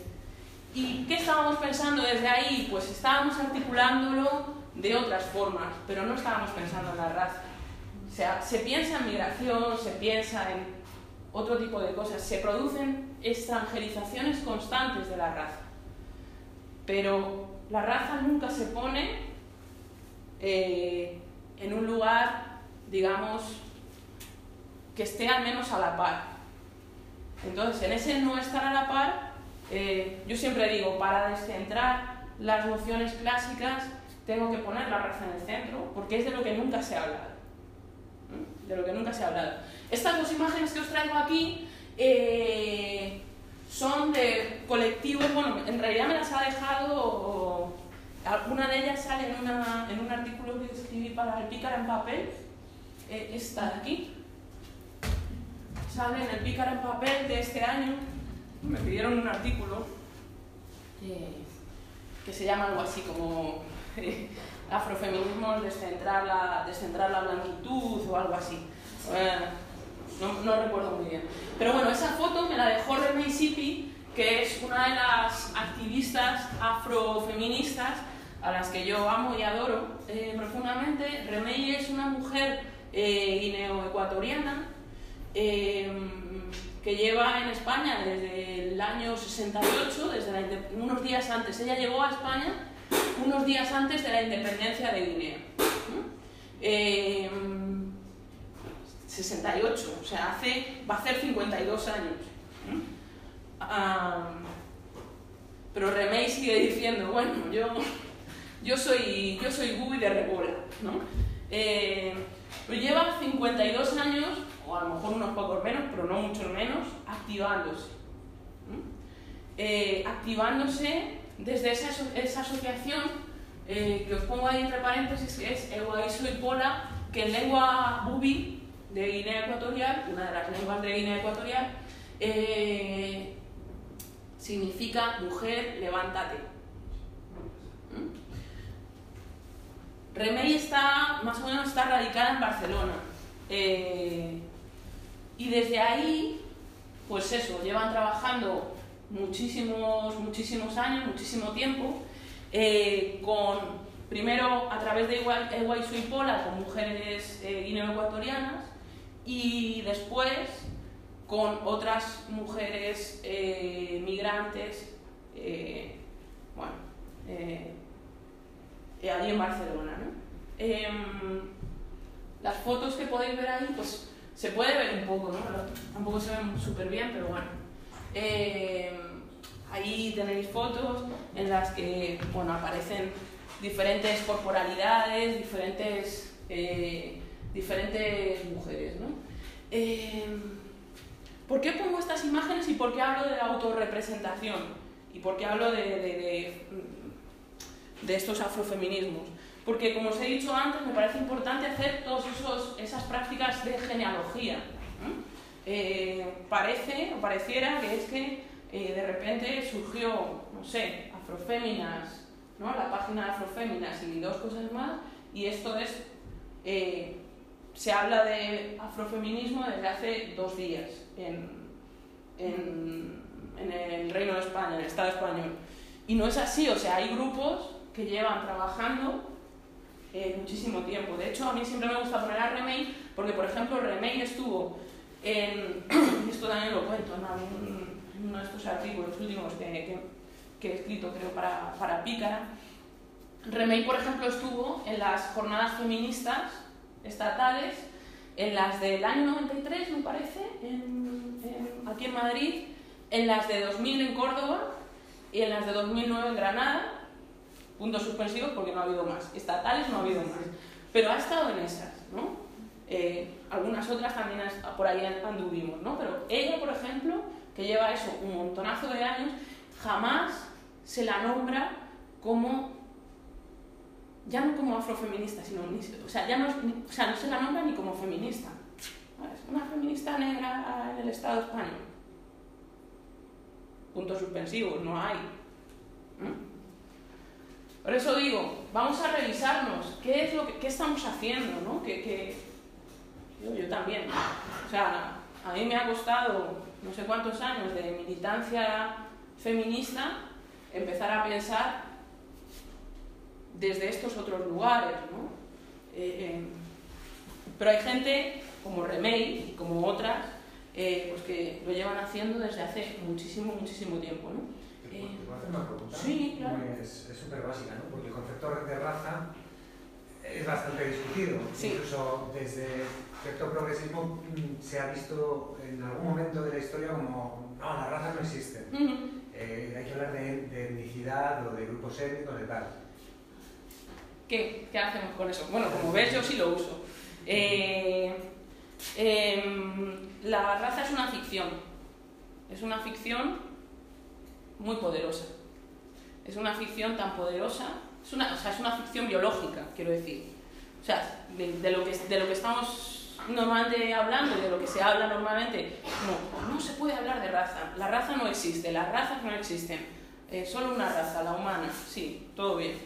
¿Y qué estábamos pensando desde ahí? Pues estábamos articulándolo de otras formas, pero no estábamos pensando en la raza. O sea, se piensa en migración, se piensa en otro tipo de cosas. Se producen extranjerizaciones constantes de la raza, pero la raza nunca se pone eh, en un lugar, digamos, que esté al menos a la par. Entonces, en ese no estar a la par, eh, yo siempre digo, para descentrar las nociones clásicas, tengo que poner la raza en el centro, porque es de lo que nunca se ha hablado. De lo que nunca se ha hablado. Estas dos imágenes que os traigo aquí eh, son de colectivos, bueno, en realidad me las ha dejado, alguna de ellas sale en, en un artículo que escribí para el Pícara en papel, eh, esta de aquí, sale en el Pícara en papel de este año, me pidieron un artículo eh, que se llama algo así como afrofeminismo, descentrar la, descentrar la blanquitud o algo así no, recuerdo muy bien. Pero bueno, esa foto me la dejó Remey Sipi, que es una de las activistas afrofeministas a las que yo amo y adoro eh, profundamente. Remey es una mujer eh, guineo-ecuatoriana eh, que lleva en España desde el año 68, desde unos días antes. Ella llegó a España unos días antes de la independencia de Guinea. 68, o sea, hace, va a hacer 52 años. pero Remey sigue diciendo, bueno, yo, yo soy, yo soy Gubi de Rebola, ¿no? Eh, lleva 52 años, o a lo mejor unos pocos menos, pero no muchos menos, activándose. Eh, activándose desde esa, esa asociación eh, que os pongo ahí entre paréntesis, es Eguaiso y Pola, que en lengua bubi de Guinea Ecuatorial, una de las lenguas de Guinea Ecuatorial, eh, significa mujer, levántate. ¿Mm? Remey está, más o menos está radicada en Barcelona. Eh, y desde ahí, pues eso, llevan trabajando muchísimos, muchísimos años, muchísimo tiempo, eh, con, primero a través de y Pola, con mujeres guineo-ecuatorianas, y después con otras mujeres eh, migrantes, eh, bueno, eh, allí en Barcelona. Em, las fotos que podéis ver ahí, pues se puede ver un poco, ¿no? tampoco se ven súper bien, pero bueno. Em, ahí tenéis fotos en las que bueno, aparecen diferentes corporalidades, diferentes diferentes mujeres. ¿no? Eh, ¿Por qué pongo estas imágenes y por qué hablo de la autorrepresentación? ¿Y por qué hablo de, de, de, estos afrofeminismos? Porque, como os he dicho antes, me parece importante hacer todas esas prácticas de genealogía. Eh, parece, o pareciera que es que eh, de repente surgió, no sé, Afroféminas, ¿no? la página de Afroféminas y dos cosas más, y esto es se habla de afrofeminismo desde hace dos días en, en, el Reino de España, en el Estado español. Y no es así, o sea, hay grupos que llevan trabajando eh, muchísimo tiempo. De hecho, a mí siempre me gusta poner a Remey, porque por ejemplo Remey estuvo en, esto también lo cuento en, uno de estos artículos últimos que, que, he escrito, creo, para, para Pícara, Remey, por ejemplo, estuvo en las jornadas feministas estatales, en las del año 93, me parece, en- en- aquí en Madrid, en las de 2000 en Córdoba y en las de 2009 en Granada, puntos suspensivos porque no ha habido más, estatales no ha habido más, pero ha estado en esas, ¿no? Eh, algunas otras también por ahí anduvimos, ¿no? Pero ella, por ejemplo, que lleva eso un montonazo de años, jamás se la nombra como ya no como afrofeminista, sino o sea, ya no, o sea, no se la nombra ni como feminista. ¿vale? Una feminista negra en el Estado español. Puntos suspensivos, no hay. ¿Mm? Por eso digo, vamos a revisarnos qué es lo que qué estamos haciendo, ¿no? Que, que- yo, yo también. O sea, a mí me ha costado no sé cuántos años de militancia feminista empezar a pensar desde estos otros lugares, ¿no? Eh, eh, pero hay gente como Remey y como otras eh, pues que lo llevan haciendo desde hace muchísimo, muchísimo tiempo, ¿no? ¿Te Eh, puedo hacer una pregunta? sí, claro. Es súper básica, ¿no? Porque el concepto de raza es bastante discutido. Sí. Incluso desde cierto progresismo mm, se ha visto en algún momento de la historia como, no, la raza no existe. Ujú. Eh, hay que hablar de, de etnicidad o de grupos étnicos, de tal. ¿Qué, ¿Qué hacemos con eso? Bueno, como ves, yo sí lo uso. Eh, em, la raza es una ficción. Es una ficción muy poderosa. Es una ficción tan poderosa. Es una, o sea, es una ficción biológica, quiero decir. O sea, de, de lo, que, de lo que estamos normalmente hablando de lo que se habla normalmente, no, no se puede hablar de raza. La raza no existe, las razas no existen. Eh, solo una raza, la humana, sí, todo bien.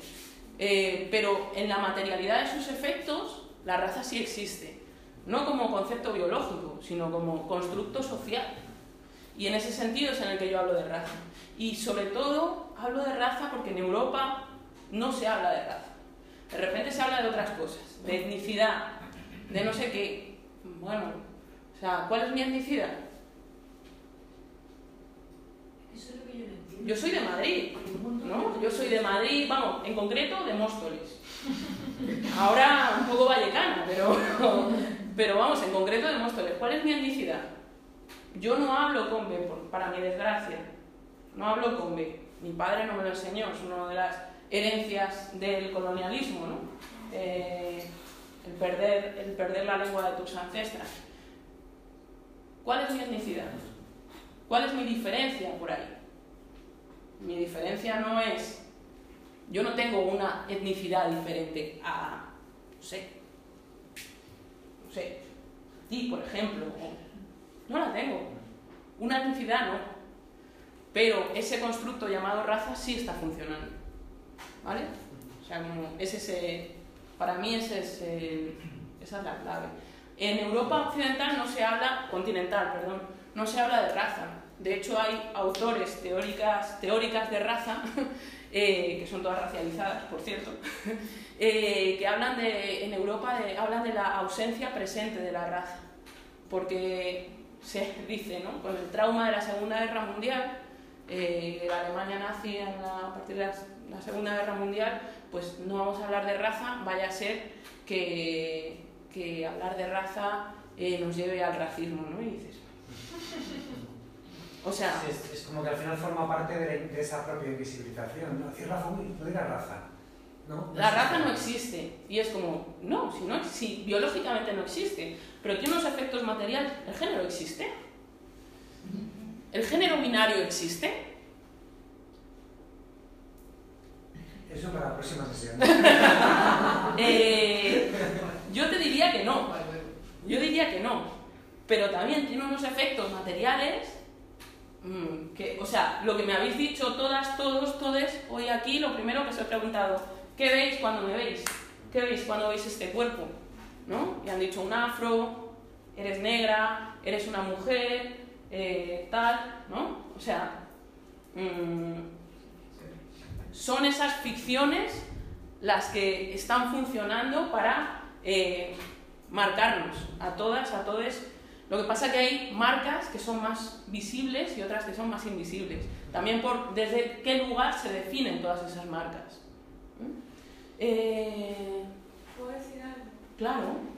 Eh, pero en la materialidad de sus efectos, la raza sí existe. No como concepto biológico, sino como constructo social. Y en ese sentido es en el que yo hablo de raza. Y sobre todo hablo de raza porque en Europa no se habla de raza. De repente se habla de otras cosas, de etnicidad, de no sé qué. Bueno, o sea, ¿cuál es mi etnicidad? Eso es lo que yo no entiendo. Yo soy de Madrid, ¿no? Yo soy de Madrid, vamos, en concreto de Móstoles. Ahora un poco vallecana, pero, pero vamos, en concreto de Móstoles. ¿Cuál es mi etnicidad? Yo no hablo con B, para mi desgracia. No hablo con B. Mi padre no me lo enseñó, es una de las herencias del colonialismo, ¿no? Eh, el, perder, el perder la lengua de tus ancestras. ¿Cuál es mi etnicidad? ¿Cuál es mi diferencia por ahí? Mi diferencia no es. Yo no tengo una etnicidad diferente a. No sé. No sé. Ti, por ejemplo. No la tengo. Una etnicidad no. Pero ese constructo llamado raza sí está funcionando. ¿Vale? O sea, como es ese. Para mí ese es el- esa es la clave. En Europa occidental no se habla, continental, perdón, no se habla de raza. De hecho, hay autores teóricas, teóricas de raza, eh, que son todas racializadas, por cierto, eh, que hablan de, en Europa de, hablan de la ausencia presente de la raza. Porque se dice, ¿no? Con el trauma de la Segunda Guerra Mundial, eh, la Alemania nazi en a partir de la, la Segunda Guerra Mundial, pues no vamos a hablar de raza, vaya a ser que, que hablar de raza eh, nos lleve al racismo, ¿no? Y dices, o sea, Es, es como que al final forma parte de, esa propia invisibilización. No, decir raza, uy, no digas raza. ¿no? la raza no existe. Y es como, no, si, no, si biológicamente no existe, pero tiene unos efectos materiales. ¿El género existe? ¿El género binario existe? Eso para la próxima sesión. Eh, yo te diría que no. Yo diría que no. Pero también tiene unos efectos materiales mm, que, o sea, lo que me habéis dicho todas, todos, todes, hoy aquí, lo primero que os he preguntado, ¿qué veis cuando me veis? ¿Qué veis cuando veis este cuerpo? ¿No? Y han dicho un afro, eres negra, eres una mujer, eh, tal, ¿no? O sea, mm, son esas ficciones las que están funcionando para eh, marcarnos a todas, a todos. Lo que pasa que hay marcas que son más visibles y otras que son más invisibles. También por desde qué lugar se definen todas esas marcas. ¿Mm? Eh, ¿Puedo decir algo? claro.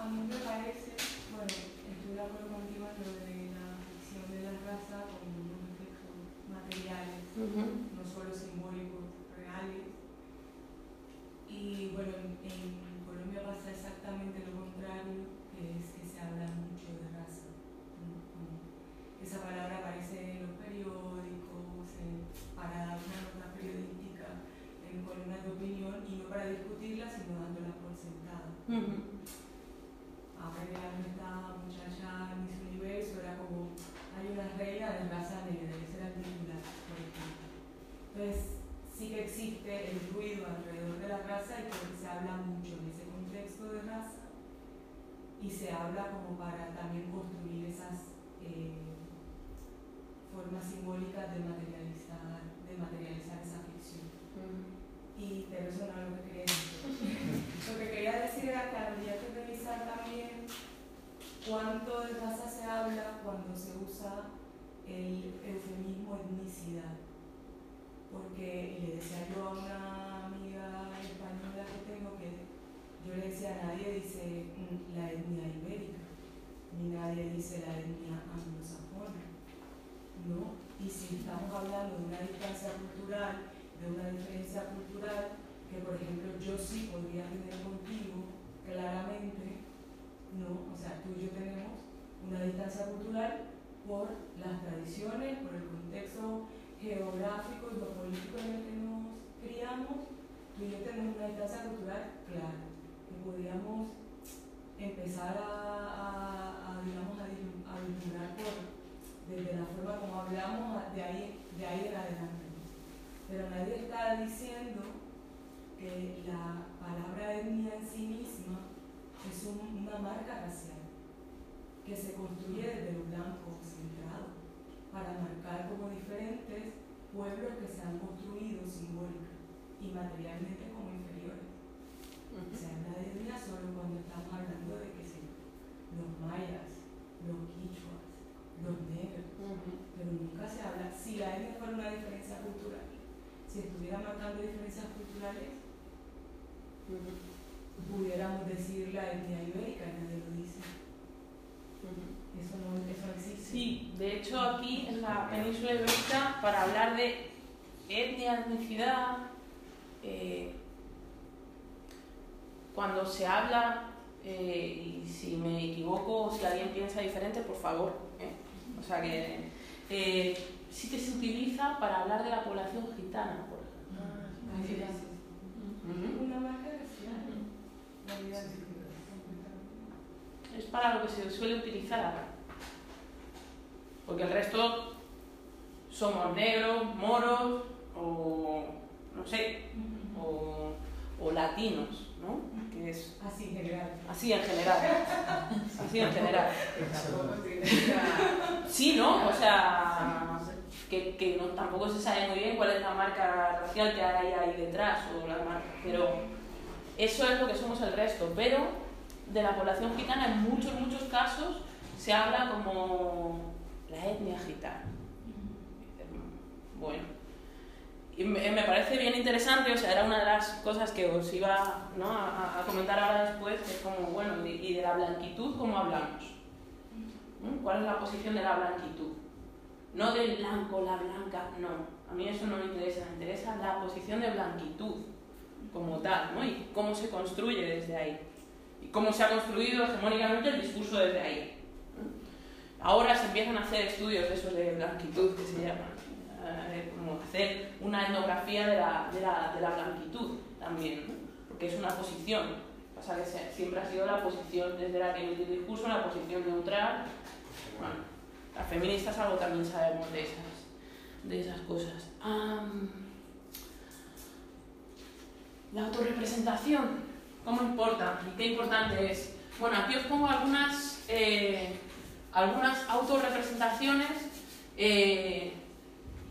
A mí me parece, bueno, estoy de acuerdo contigo en lo de la ficción de la raza con efectos materiales, Ujú. no Y bueno, en, Colombia pasa exactamente lo contrario, que es que se habla mucho de raza. esa palabra aparece en los periódicos, para dar una nota periodística, en columnas de opinión, y no para discutirla, sino dándola por sentada. Ujú. a ver esta muchacha en Miss Universo era como hay una reina de raza negra, ese era el titular, por ejemplo. Entonces sí que existe el ruido alrededor de la raza y se habla mucho en ese contexto de raza. Y se habla como para también construir esas eh, formas simbólicas de materializar, cuando se habla, eh, y si me equivoco o si alguien piensa diferente, por favor. ¿eh? O sea que eh, sí que se utiliza para hablar de la población gitana, por ejemplo. Es. Una marca para lo que se suele utilizar. Porque el resto somos negros, moros o no sé, o, o latinos, ¿no? Que es Así en general. así en general. Así en general. Sí, ¿no? O sea, que, que no- tampoco se sabe muy bien cuál es la marca racial que hay ahí detrás o la marca, pero eso es lo que somos el resto. Pero de la población gitana en muchos, muchos casos se habla como la etnia gitana. Bueno, y me, me parece bien interesante, o sea, era una de las cosas que os iba ¿no? a, a comentar ahora después, que es como, bueno, y, y de la blanquitud, ¿cómo hablamos? ¿Mm? ¿Cuál es la posición de la blanquitud? No del blanco, la blanca, no. A mí eso no me interesa, me interesa la posición de blanquitud como tal, ¿no? Y cómo se construye desde ahí. Y cómo se ha construido hegemónicamente el discurso desde ahí. Ahora se empiezan a hacer estudios de esos de blanquitud que se llaman. Eh, como hacer una etnografía de la, de la, de la blanquitud también, ¿no? porque es una posición. Pasa que siempre ha sido la posición desde la que emite el discurso, la posición neutral. Bueno, las feministas algo también sabemos de esas, de esas cosas. Am, la autorrepresentación, ¿cómo importa? ¿Y qué importante es? Bueno, aquí os pongo algunas, eh, algunas autorrepresentaciones, eh,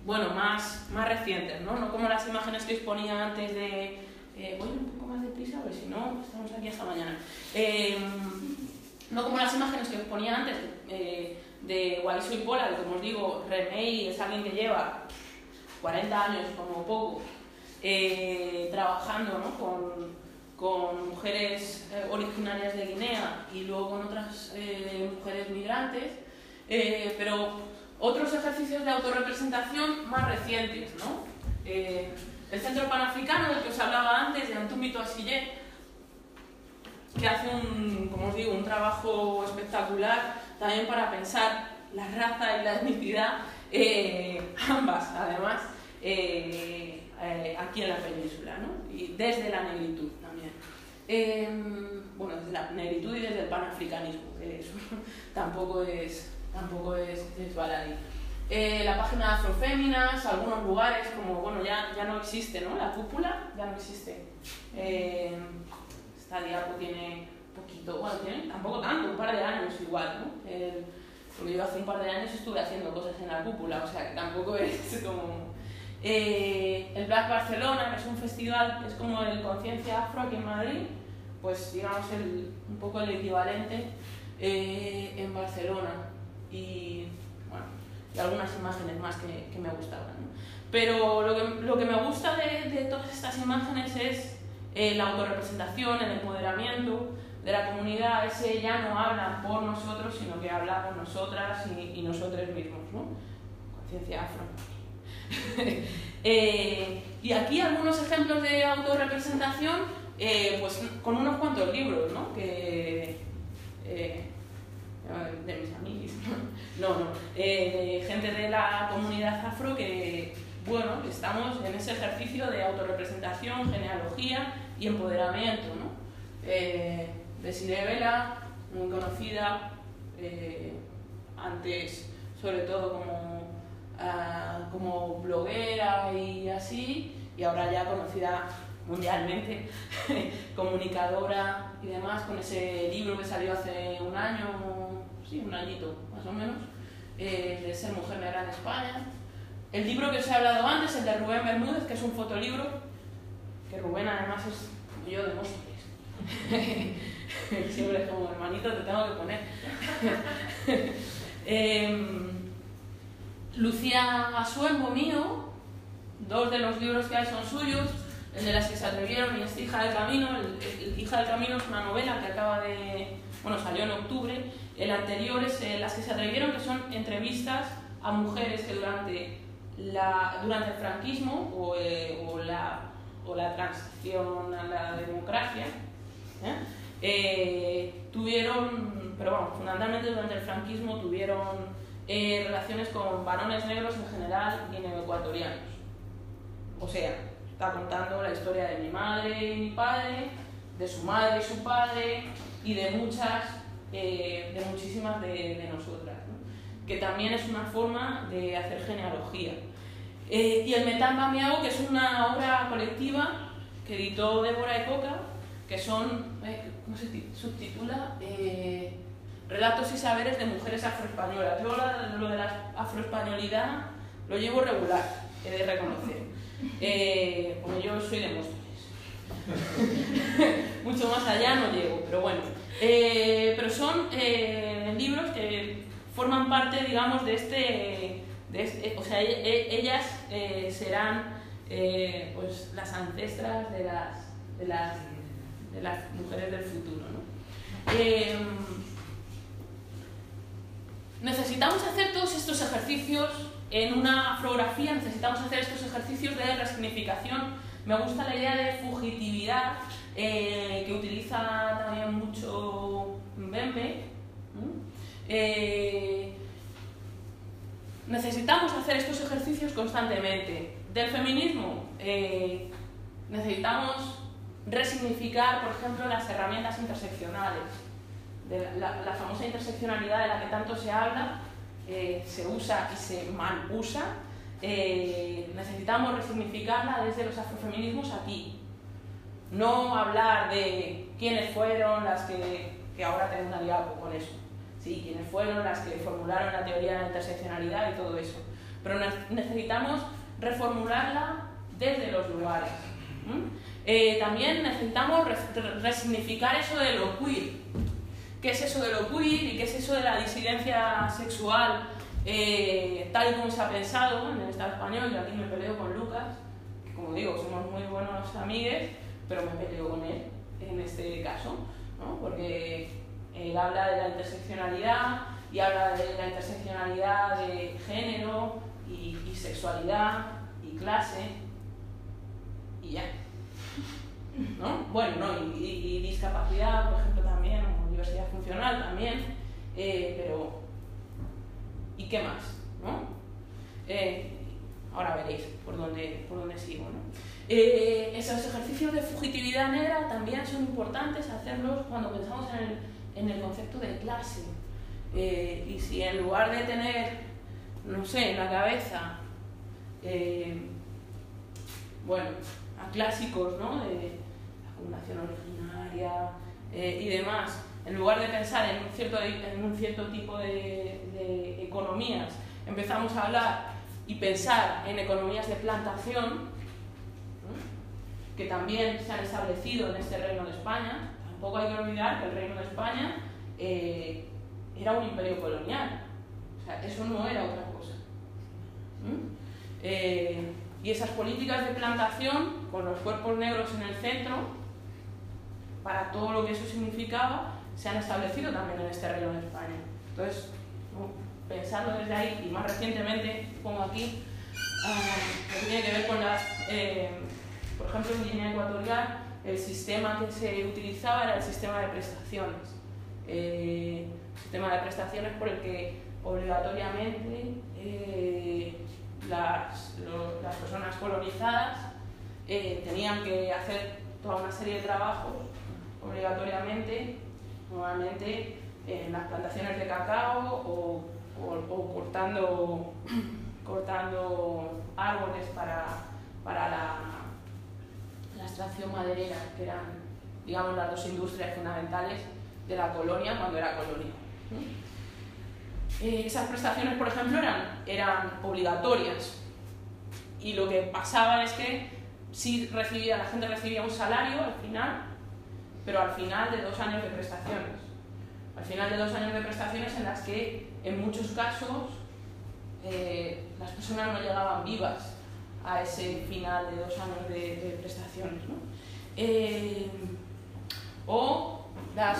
bueno, más, más recientes, ¿no? No como las imágenes que os ponía antes de... Eh, voy un poco más deprisa, porque si no, estamos aquí hasta mañana. Eh, no como las imágenes que os ponía antes eh, de y Pola, que como os digo, Remey es alguien que lleva 40 años como poco eh, trabajando ¿no? con, con, mujeres eh, originarias de Guinea y luego con otras mujeres migrantes, pero otros ejercicios de autorrepresentación más recientes. ¿no? el Centro Panafricano, del que os hablaba antes, de Antumito Asillé, que hace un, como os digo, un trabajo espectacular también para pensar la raza y la etnicidad, ambas además, eh, aquí en la península, ¿no? y desde la negritud también. Em, bueno, desde la negritud y desde el panafricanismo, eso tampoco es, tampoco es, es baladí. Eh, la página de Afroféminas, algunos lugares como, bueno, ya, ya no existe, ¿no? La cúpula ya no existe. Eh, esta diapo tiene poquito, bueno, tiene tampoco tanto, un par de años igual, ¿no? porque yo hace un par de años estuve haciendo cosas en la cúpula, o sea que tampoco es como eh, el Black Barcelona, que es un festival, es como el Conciencia Afro aquí en Madrid, pues digamos el, un poco el equivalente eh, en Barcelona. Y bueno, y algunas imágenes más que, que me gustaban. Pero lo que, lo que, me gusta de, de, todas estas imágenes es eh, la autorrepresentación, el empoderamiento de la comunidad. Ese ya no habla por nosotros, sino que habla por nosotras y, y nosotros mismos. ¿no? Conciencia Afro. Eh, y aquí algunos ejemplos de autorrepresentación, eh, pues con unos cuantos libros, ¿no? Que, eh, de mis amigos, no, no, gente de la comunidad afro que, bueno, estamos en ese ejercicio de autorrepresentación, genealogía y empoderamiento, ¿no? de Vela, muy conocida, antes sobre todo como Ah, como bloguera y así, y ahora ya conocida mundialmente, comunicadora y demás, con ese libro que salió hace un año, sí, un añito más o menos, eh, de ser mujer negra en España. El libro que os he hablado antes, el de Rubén Bermúdez, que es un fotolibro, que Rubén además es como yo de Móstoles. Siempre es como hermanito, te tengo que poner. eh, Lucía Asuengo mío, dos de los libros que hay son suyos, el de las que se atrevieron y es Hija del Camino. El, Hija del Camino es una novela que acaba de, bueno, salió en octubre. El anterior es eh, Las que se atrevieron, que son entrevistas a mujeres que durante, la, durante el franquismo o, eh, o, la, o la transición a la democracia ¿eh? tuvieron, pero bueno, fundamentalmente durante el franquismo tuvieron eh, relaciones con varones negros en general y ecuatorianos. O sea, está contando la historia de mi madre y mi padre, de su madre y su padre, y de muchas, eh, de muchísimas de, nosotras, que también es una forma de hacer genealogía. Eh, y el Metal Mamiago, que es una obra colectiva que editó Débora Ecoca, que son, ¿cómo se subtitula? Relatos y saberes de mujeres afroespañolas. Yo lo de la afroespañolidad lo llevo regular, he de reconocer. Eh, porque yo soy de Móstoles. Mucho más allá no llego, pero bueno. Eh, pero son eh, libros que forman parte, digamos, de este... De este o sea, e, e, ellas serán pues, las ancestras de las, de las, de las mujeres del futuro. ¿no? Necesitamos hacer todos estos ejercicios en una afrografía, necesitamos hacer estos ejercicios de resignificación. Me gusta la idea de fugitividad eh, que utiliza también mucho Mbembe. Eh, necesitamos hacer estos ejercicios constantemente. Del feminismo eh, necesitamos resignificar, por ejemplo, las herramientas interseccionales la, famosa interseccionalidad de la que tanto se habla, se usa y se mal usa, necesitamos resignificarla desde los afrofeminismos aquí. No hablar de quiénes fueron las que, que ahora tengo una diapo con eso, sí, quiénes fueron las que formularon la teoría de la interseccionalidad y todo eso. Pero necesitamos reformularla desde los lugares. Eh, también necesitamos resignificar eso de lo queer, qué es eso de lo queer y qué es eso de la disidencia sexual eh, tal y como se ha pensado en el Estado español, y aquí me peleo con Lucas, que como digo, somos muy buenos amigos, pero me peleo con él en este caso, ¿no? porque él habla de la interseccionalidad y habla de la interseccionalidad de género y, sexualidad y clase y ya. ¿no? Bueno, ¿no? Y discapacidad, por ejemplo, también, o diversidad funcional también, eh, pero ¿y qué más? ¿no? Eh, ahora veréis por dónde, por dónde sigo. ¿no? Eh, esos ejercicios de fugitividad negra también son importantes hacerlos cuando pensamos en el, en el concepto de clase. Eh, y si en lugar de tener, no sé, en la cabeza, eh, bueno, a clásicos, ¿no? De la acumulación originaria y demás, en lugar de pensar en un cierto, en un cierto tipo de, de economías, empezamos a hablar y pensar en economías de plantación. Que también se han establecido en este Reino de España. Tampoco hay que olvidar que el Reino de España eh, era un imperio colonial. O sea, eso no era otra cosa. ¿Mm? Eh, y esas políticas de plantación, con los cuerpos negros en el centro, para todo lo que eso significaba, se han establecido también en este Reino de España. Entonces, pensarlo desde ahí, y más recientemente, pongo aquí, ah, que tiene que ver con las, eh, por ejemplo, en Guinea Ecuatorial, el sistema que se utilizaba era el sistema de prestaciones. Eh, sistema de prestaciones por el que obligatoriamente eh, las, las personas colonizadas eh, tenían que hacer toda una serie de trabajos obligatoriamente, normalmente en las plantaciones de cacao o, o- o cortando, cortando árboles para, para la, la extracción maderera, que eran digamos, las dos industrias fundamentales de la colonia cuando era colonia. Eh, esas prestaciones, por ejemplo, eran, eran obligatorias y lo que pasaba es que sí recibía, la gente recibía un salario al final, pero al final de dos años de prestaciones. Al final de dos años de prestaciones en las que en muchos casos eh, las personas no llegaban vivas a ese final de dos años de, prestaciones. ¿no? Eh, o las,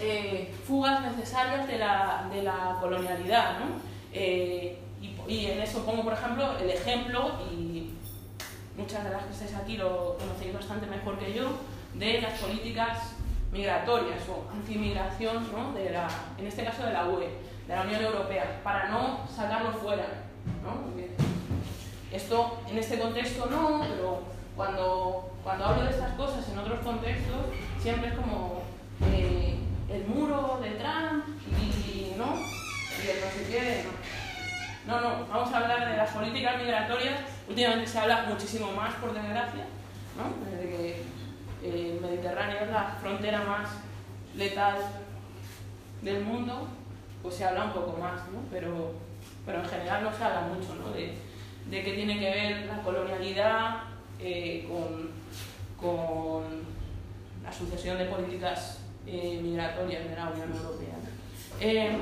eh, fugas necesarias de la, de la colonialidad. ¿no? Eh, y, y en eso pongo, por ejemplo, el ejemplo, y muchas de las que estáis aquí lo conocéis bastante mejor que yo, de las políticas migratorias o antimigración, ¿no? de la, en este caso de la UE, de la Unión Europea, para no sacarlo fuera. ¿no? Esto en este contexto no, pero cuando, cuando hablo de estas cosas en otros contextos, siempre es como eh, el muro de Trump y, ¿no? y el no sé qué. No. no, no, vamos a hablar de las políticas migratorias. Últimamente se habla muchísimo más, por desgracia, ¿no? desde que eh, el Mediterráneo es la frontera más letal del mundo, pues se habla un poco más, ¿no? pero, pero en general no se habla mucho ¿no? de, de qué tiene que ver la colonialidad eh, con, con la sucesión de políticas eh, migratorias de la Unión Europea. Eh,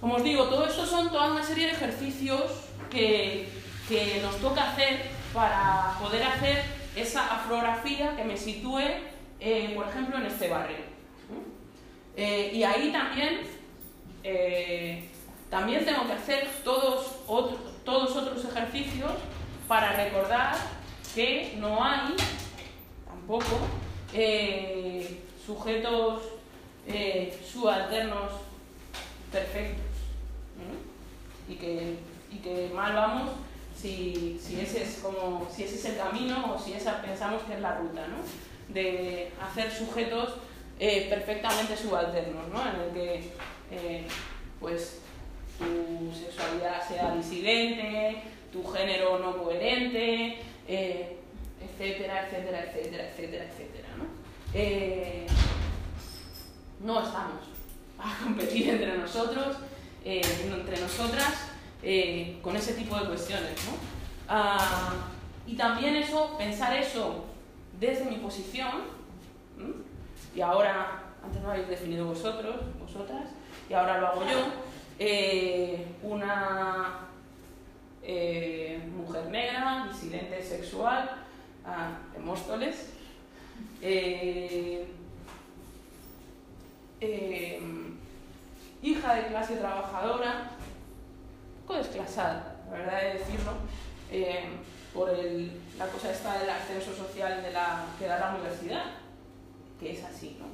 como os digo, todo esto son toda una serie de ejercicios que, que nos toca hacer para poder hacer esa afrografía que me sitúe, por ejemplo, en este barrio. y ahí también, también tengo que hacer todos, otro- todos otros ejercicios para recordar que no hay tampoco eh, sujetos eh, subalternos perfectos. ¿no? Y, que, y que mal vamos si, si, ese es como, si ese es el camino o si esa pensamos que es la ruta, ¿no? de hacer sujetos eh, perfectamente subalternos, ¿no? en el que eh, pues, tu sexualidad sea disidente, tu género no coherente, eh, etcétera, etcétera, etcétera, etcétera, etcétera. ¿no? Eh, no estamos a competir entre nosotros, eh, entre nosotras, con ese tipo de cuestiones. ¿no? Ah, y también eso, pensar eso desde mi posición, y ahora, antes no habéis definido vosotros, vosotras, y ahora lo hago yo, eh, una eh, mujer mujer negra, disidente sexual, a Eh, eh, hija de clase trabajadora, un poco desclasada, la verdad de decirlo, eh, por el, la cosa esta del ascenso social de la, que da la universidad, que es así, ¿no?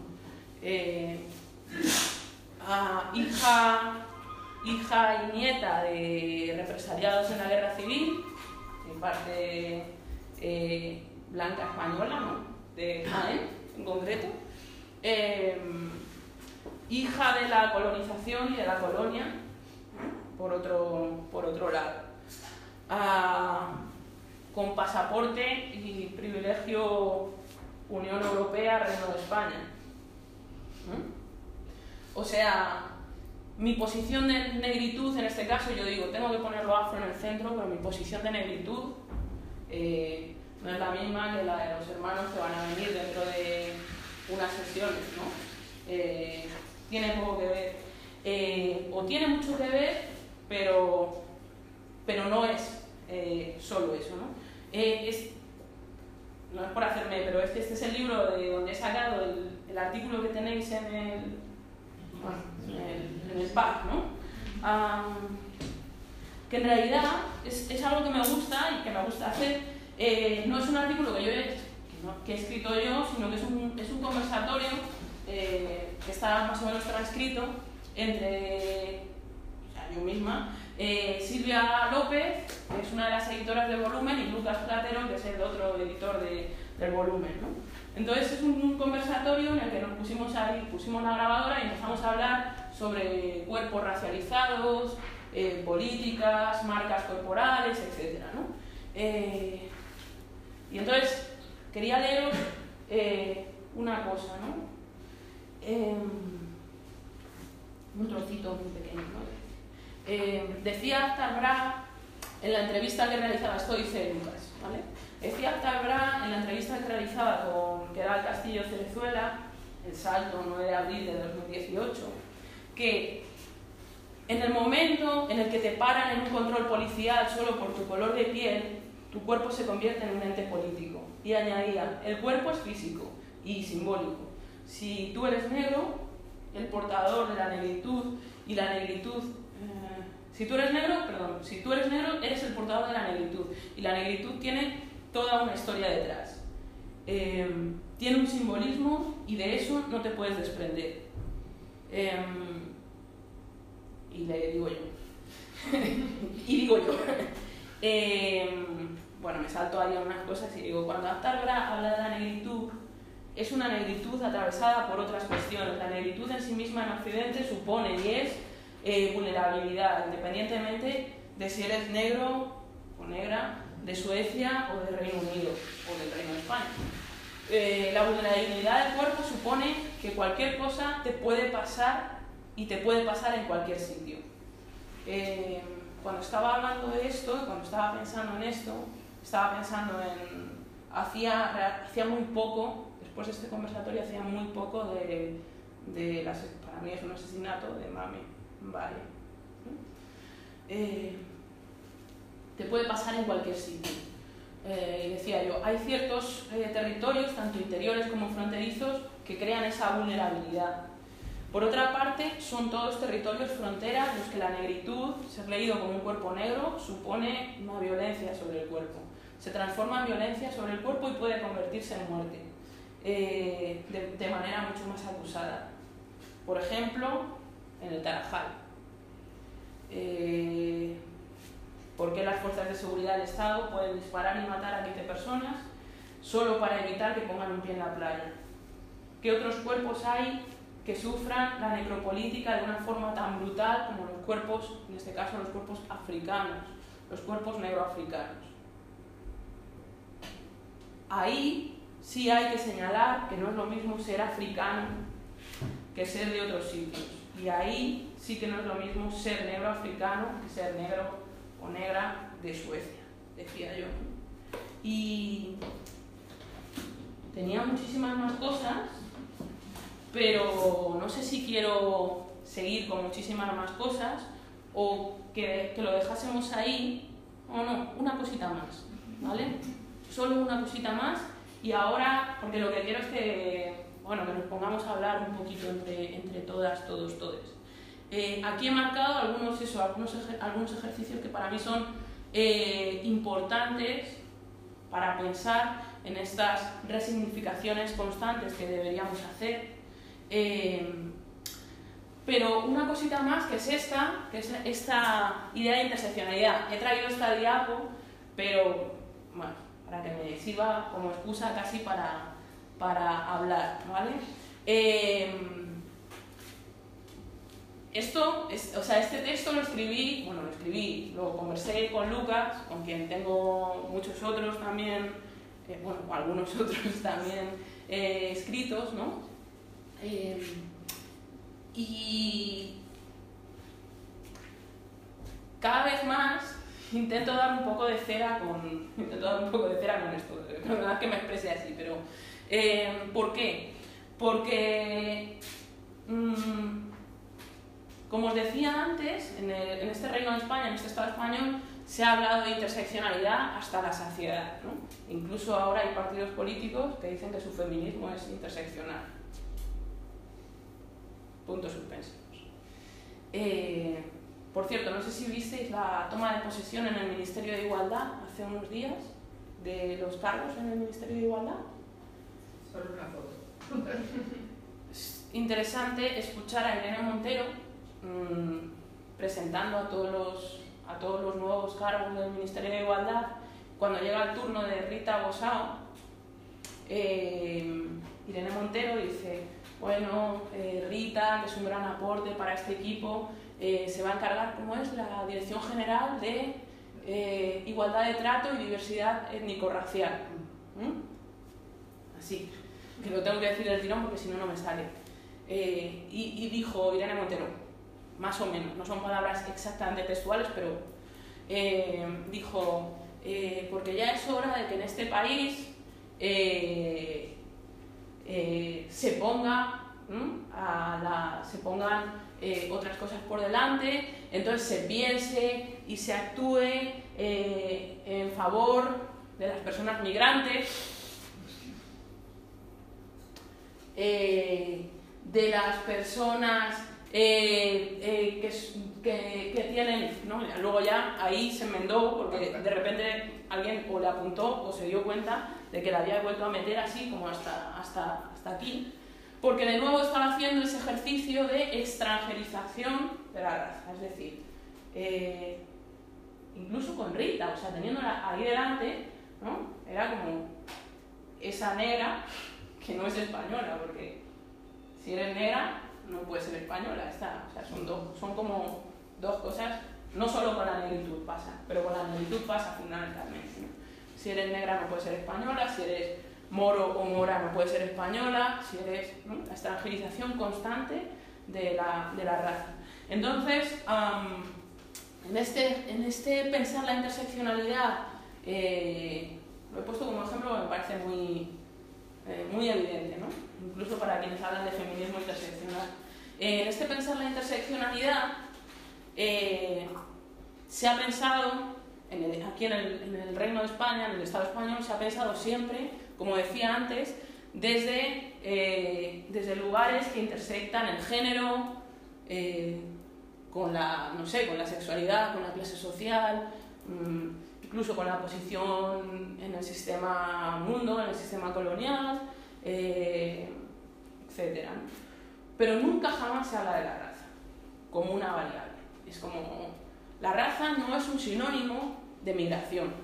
Hija, hija y nieta de represaliados en la guerra civil, en parte blanca española, ¿no? de Jaén en concreto, eh, hija de la colonización y de la colonia, por otro, por otro lado, Ah, con pasaporte y privilegio Unión Europea, Reino de España. O sea, mi posición de negritud en este caso, yo digo, tengo que ponerlo afro en el centro, pero mi posición de negritud eh, no es la misma que la de los hermanos que van a venir dentro de unas sesiones, ¿no? Eh, tiene poco que ver. Eh, o tiene mucho que ver, pero, pero no es eh, solo eso, ¿no? Es, no es por hacerme, pero este, este es el libro de donde he sacado el, el artículo que tenéis en el, bueno, en el, en ¿no? Que en realidad es, es algo que me gusta y que me gusta hacer. Eh, no es un artículo que yo he, que he escrito yo, sino que es un, es un conversatorio eh, que está más o menos transcrito entre yo misma, eh, Silvia López, que es una de las editoras del volumen, y Lucas Platero, que es el otro editor de- del volumen. ¿no? Entonces es un, conversatorio en el que nos pusimos ahí, pusimos la grabadora y empezamos a hablar sobre cuerpos racializados, políticas, marcas corporales, etc. ¿no? Y entonces quería leeros eh, una cosa, ¿no? Em, un trocito muy pequeño, ¿no? Eh, decía Tarbra en la entrevista que realizaba, esto dice Lucas, ¿vale? Decía Tarbra en la entrevista que realizaba con que era el Castillo Cerezuela, el salto 9 de abril de 2018, que en el momento en el que te paran en un control policial solo por tu color de piel, tu cuerpo se convierte en un ente político. Y añadía, el cuerpo es físico y simbólico. Si tú eres negro, el portador de la negritud y la negritud... eh, si tú eres negro, perdón, si tú eres negro, eres el portador de la negritud. Y la negritud tiene toda una historia detrás. Eh, tiene un simbolismo y de eso no te puedes desprender. Eh, y le digo yo. y digo yo. Eh, bueno, me salto ahí a unas cosas y digo, cuando Aptargra habla de la negritud, es una negritud atravesada por otras cuestiones. La negritud en sí misma en Occidente supone y es eh, vulnerabilidad, independientemente de si eres negro o negra de Suecia o del Reino Unido o del Reino de España. Eh, la vulnerabilidad del cuerpo supone que cualquier cosa te puede pasar y te puede pasar en cualquier sitio. Eh, cuando estaba hablando de esto, cuando estaba pensando en esto, estaba pensando en... Hacía, hacía muy poco, después de este conversatorio, hacía muy poco de, de las, para mí es un asesinato de Mami, vale. Eh, te puede pasar en cualquier sitio. Eh, decía yo, hay ciertos eh, territorios, tanto interiores como fronterizos, que crean esa vulnerabilidad. Por otra parte, son todos territorios fronteras los que la negritud, ser leído como un cuerpo negro, supone una violencia sobre el cuerpo. Se transforma en violencia sobre el cuerpo y puede convertirse en muerte, eh, de, manera mucho más acusada. Por ejemplo, en el Tarajal. Eh, ¿Por qué las fuerzas de seguridad del Estado pueden disparar y matar a 15 personas solo para evitar que pongan un pie en la playa? ¿Qué otros cuerpos hay que sufran la necropolítica de una forma tan brutal como los cuerpos, en este caso los cuerpos africanos, los cuerpos negroafricanos? Ahí sí hay que señalar que no es lo mismo ser africano que ser de otros sitios. Y ahí sí que no es lo mismo ser negro africano que ser negro o negra de Suecia, decía yo. Y tenía muchísimas más cosas, pero no sé si quiero seguir con muchísimas más cosas o que, que lo dejásemos ahí no, no, una cosita más, ¿vale? Solo una cosita más y ahora, porque lo que quiero es que, bueno, que nos pongamos a hablar un poquito entre, entre todas, todos, todes. Eh, aquí he marcado algunos, eso, algunos, algunos ejercicios que para mí son eh, importantes para pensar en estas resignificaciones constantes que deberíamos hacer. Eh, pero una cosita más que es esta, que es esta idea de interseccionalidad. He traído esta diapo, pero bueno, para que me sirva como excusa casi para, para hablar, ¿vale? Esto, o sea, este texto lo escribí, bueno, lo escribí, lo conversé con Lucas, con quien tengo muchos otros también, eh, bueno, algunos otros también eh, escritos, ¿no? Eh, y cada vez más intento dar un poco de cera con, intento dar un poco de cera con esto, verdad que me exprese así, pero ¿por qué? Porque mm, como os decía antes, en, este Reino de España, en este Estado español, se ha hablado de interseccionalidad hasta la saciedad. ¿no? Incluso ahora hay partidos políticos que dicen que su feminismo es interseccional. Puntos suspensivos. Eh, por cierto, no sé si visteis la toma de posesión en el Ministerio de Igualdad hace unos días de los cargos en el Ministerio de Igualdad. Solo una foto. Es interesante escuchar a Irene Montero, Mm, presentando a todos, los, a todos los nuevos cargos del Ministerio de Igualdad, cuando llega el turno de Rita Bosao, eh, Irene Montero dice, bueno, eh, Rita, que es un gran aporte para este equipo, eh, se va a encargar, como es, la Dirección General de Igualdad de Trato y Diversidad Étnico-Racial. ¿Mm? Así, que lo tengo que decir del tirón porque si no, no me sale. y, y dijo Irene Montero, más o menos, no son palabras exactamente textuales, pero eh, dijo, eh, porque ya es hora de que en este país eh, se, ponga, a la, se pongan otras cosas por delante, entonces se piense y se actúe en favor de las personas migrantes, de las personas eh, eh, que, que, tienen, ¿no? luego ya ahí se enmendó porque de repente alguien o le apuntó o se dio cuenta de que la había vuelto a meter así como hasta, hasta, hasta aquí, porque de nuevo estaba haciendo ese ejercicio de extranjerización de la raza, es decir, eh, incluso con Rita, o sea, teniéndola ahí delante, ¿no? era como esa negra que no es española, porque si eres negra no puede ser española, está, o sea, son, dos, son como dos cosas, no solo con la negritud pasa, pero con la negritud pasa fundamentalmente. Si eres negra no puedes ser española, si eres moro o mora no puedes ser española, si eres la extranjerización constante de la, de la raza. Entonces, en, este, en este pensar la interseccionalidad, eh, lo he puesto como ejemplo, me parece muy, eh, muy evidente, ¿no? incluso para quienes hablan de feminismo interseccional. En este pensar la interseccionalidad, eh, se ha pensado, aquí en el, Reino de España, en el Estado español, se ha pensado siempre, como decía antes, desde, eh, desde lugares que intersectan el género, eh, con, la, no sé, con la sexualidad, con la clase social, mm, incluso con la posición en el sistema mundo, en el sistema colonial, etc pero nunca jamás se habla de la raza como una variable. Es como, la raza no es un sinónimo de migración.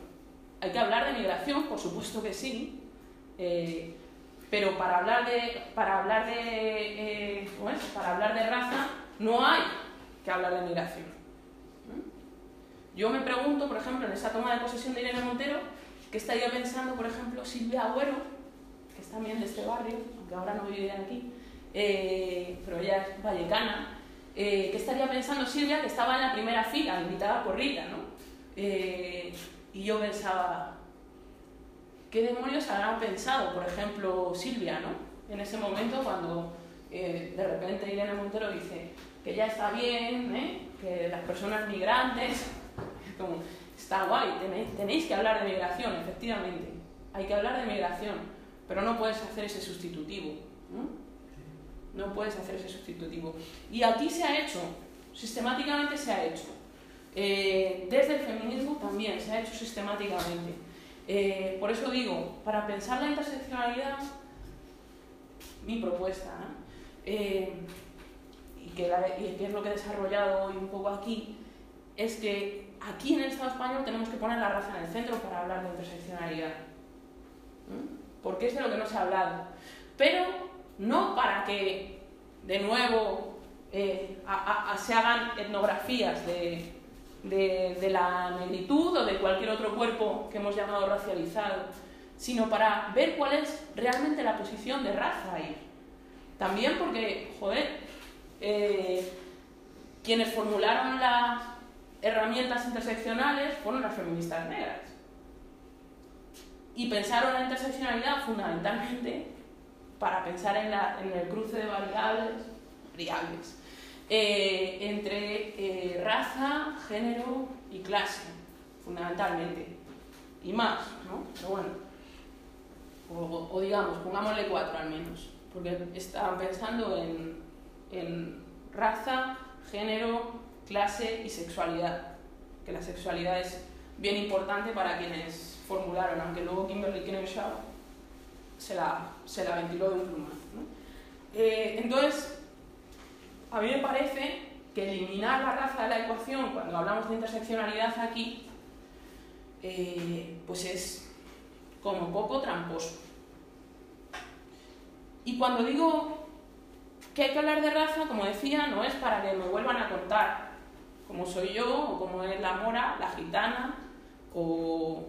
Hay que hablar de migración, por supuesto que sí, eh, pero para hablar de, para hablar de, eh, para hablar de raza no hay que hablar de migración. Yo me pregunto, por ejemplo, en esa toma de posesión de Irene Montero, ¿qué estaría pensando, por ejemplo, Silvia Agüero, que es también de este barrio, aunque ahora no vive aquí, eh, pero ella es vallecana, eh, ¿qué estaría pensando Silvia que estaba en la primera fila, invitada por Rita, ¿no? Eh, y yo pensaba, ¿qué demonios habrán pensado, por ejemplo, Silvia, ¿no? En ese momento cuando de repente Irene Montero dice que ya está bien, que las personas migrantes, como, está guay, tenéis, tenéis que hablar de migración, efectivamente. Hay que hablar de migración, pero no puedes hacer ese sustitutivo. ¿no? no puedes hacer ese sustitutivo. Y aquí se ha hecho, sistemáticamente se ha hecho. Eh, desde el feminismo también se ha hecho sistemáticamente. Eh, por eso digo, para pensar la interseccionalidad, mi propuesta, eh, y, que es lo que he desarrollado hoy un poco aquí, es que aquí en el Estado español tenemos que poner la raza en el centro para hablar de interseccionalidad. Porque es de lo que no se ha hablado. Pero no para que, de nuevo, eh, se hagan etnografías de, de, la negritud o de cualquier otro cuerpo que hemos llamado racializado, sino para ver cuál es realmente la posición de raza ahí. También porque, joder, eh, quienes formularon las herramientas interseccionales fueron las feministas negras. Y pensaron la interseccionalidad fundamentalmente para pensar en, la, en el cruce de variables, variables eh, entre eh, raza, género y clase, fundamentalmente. Y más, ¿no? Pero bueno, o, digamos, pongámosle cuatro al menos, porque estaban pensando en, raza, género, clase y sexualidad, que la sexualidad es bien importante para quienes formularon, aunque luego Kimberly Crenshaw se la, se la ventiló de un plumazo. Eh, entonces, a mí me parece que eliminar la raza de la ecuación cuando hablamos de interseccionalidad aquí, eh, pues es como poco tramposo. Y cuando digo que hay que hablar de raza, como decía, no es para que me vuelvan a contar cómo soy yo, o cómo es la mora, la gitana, o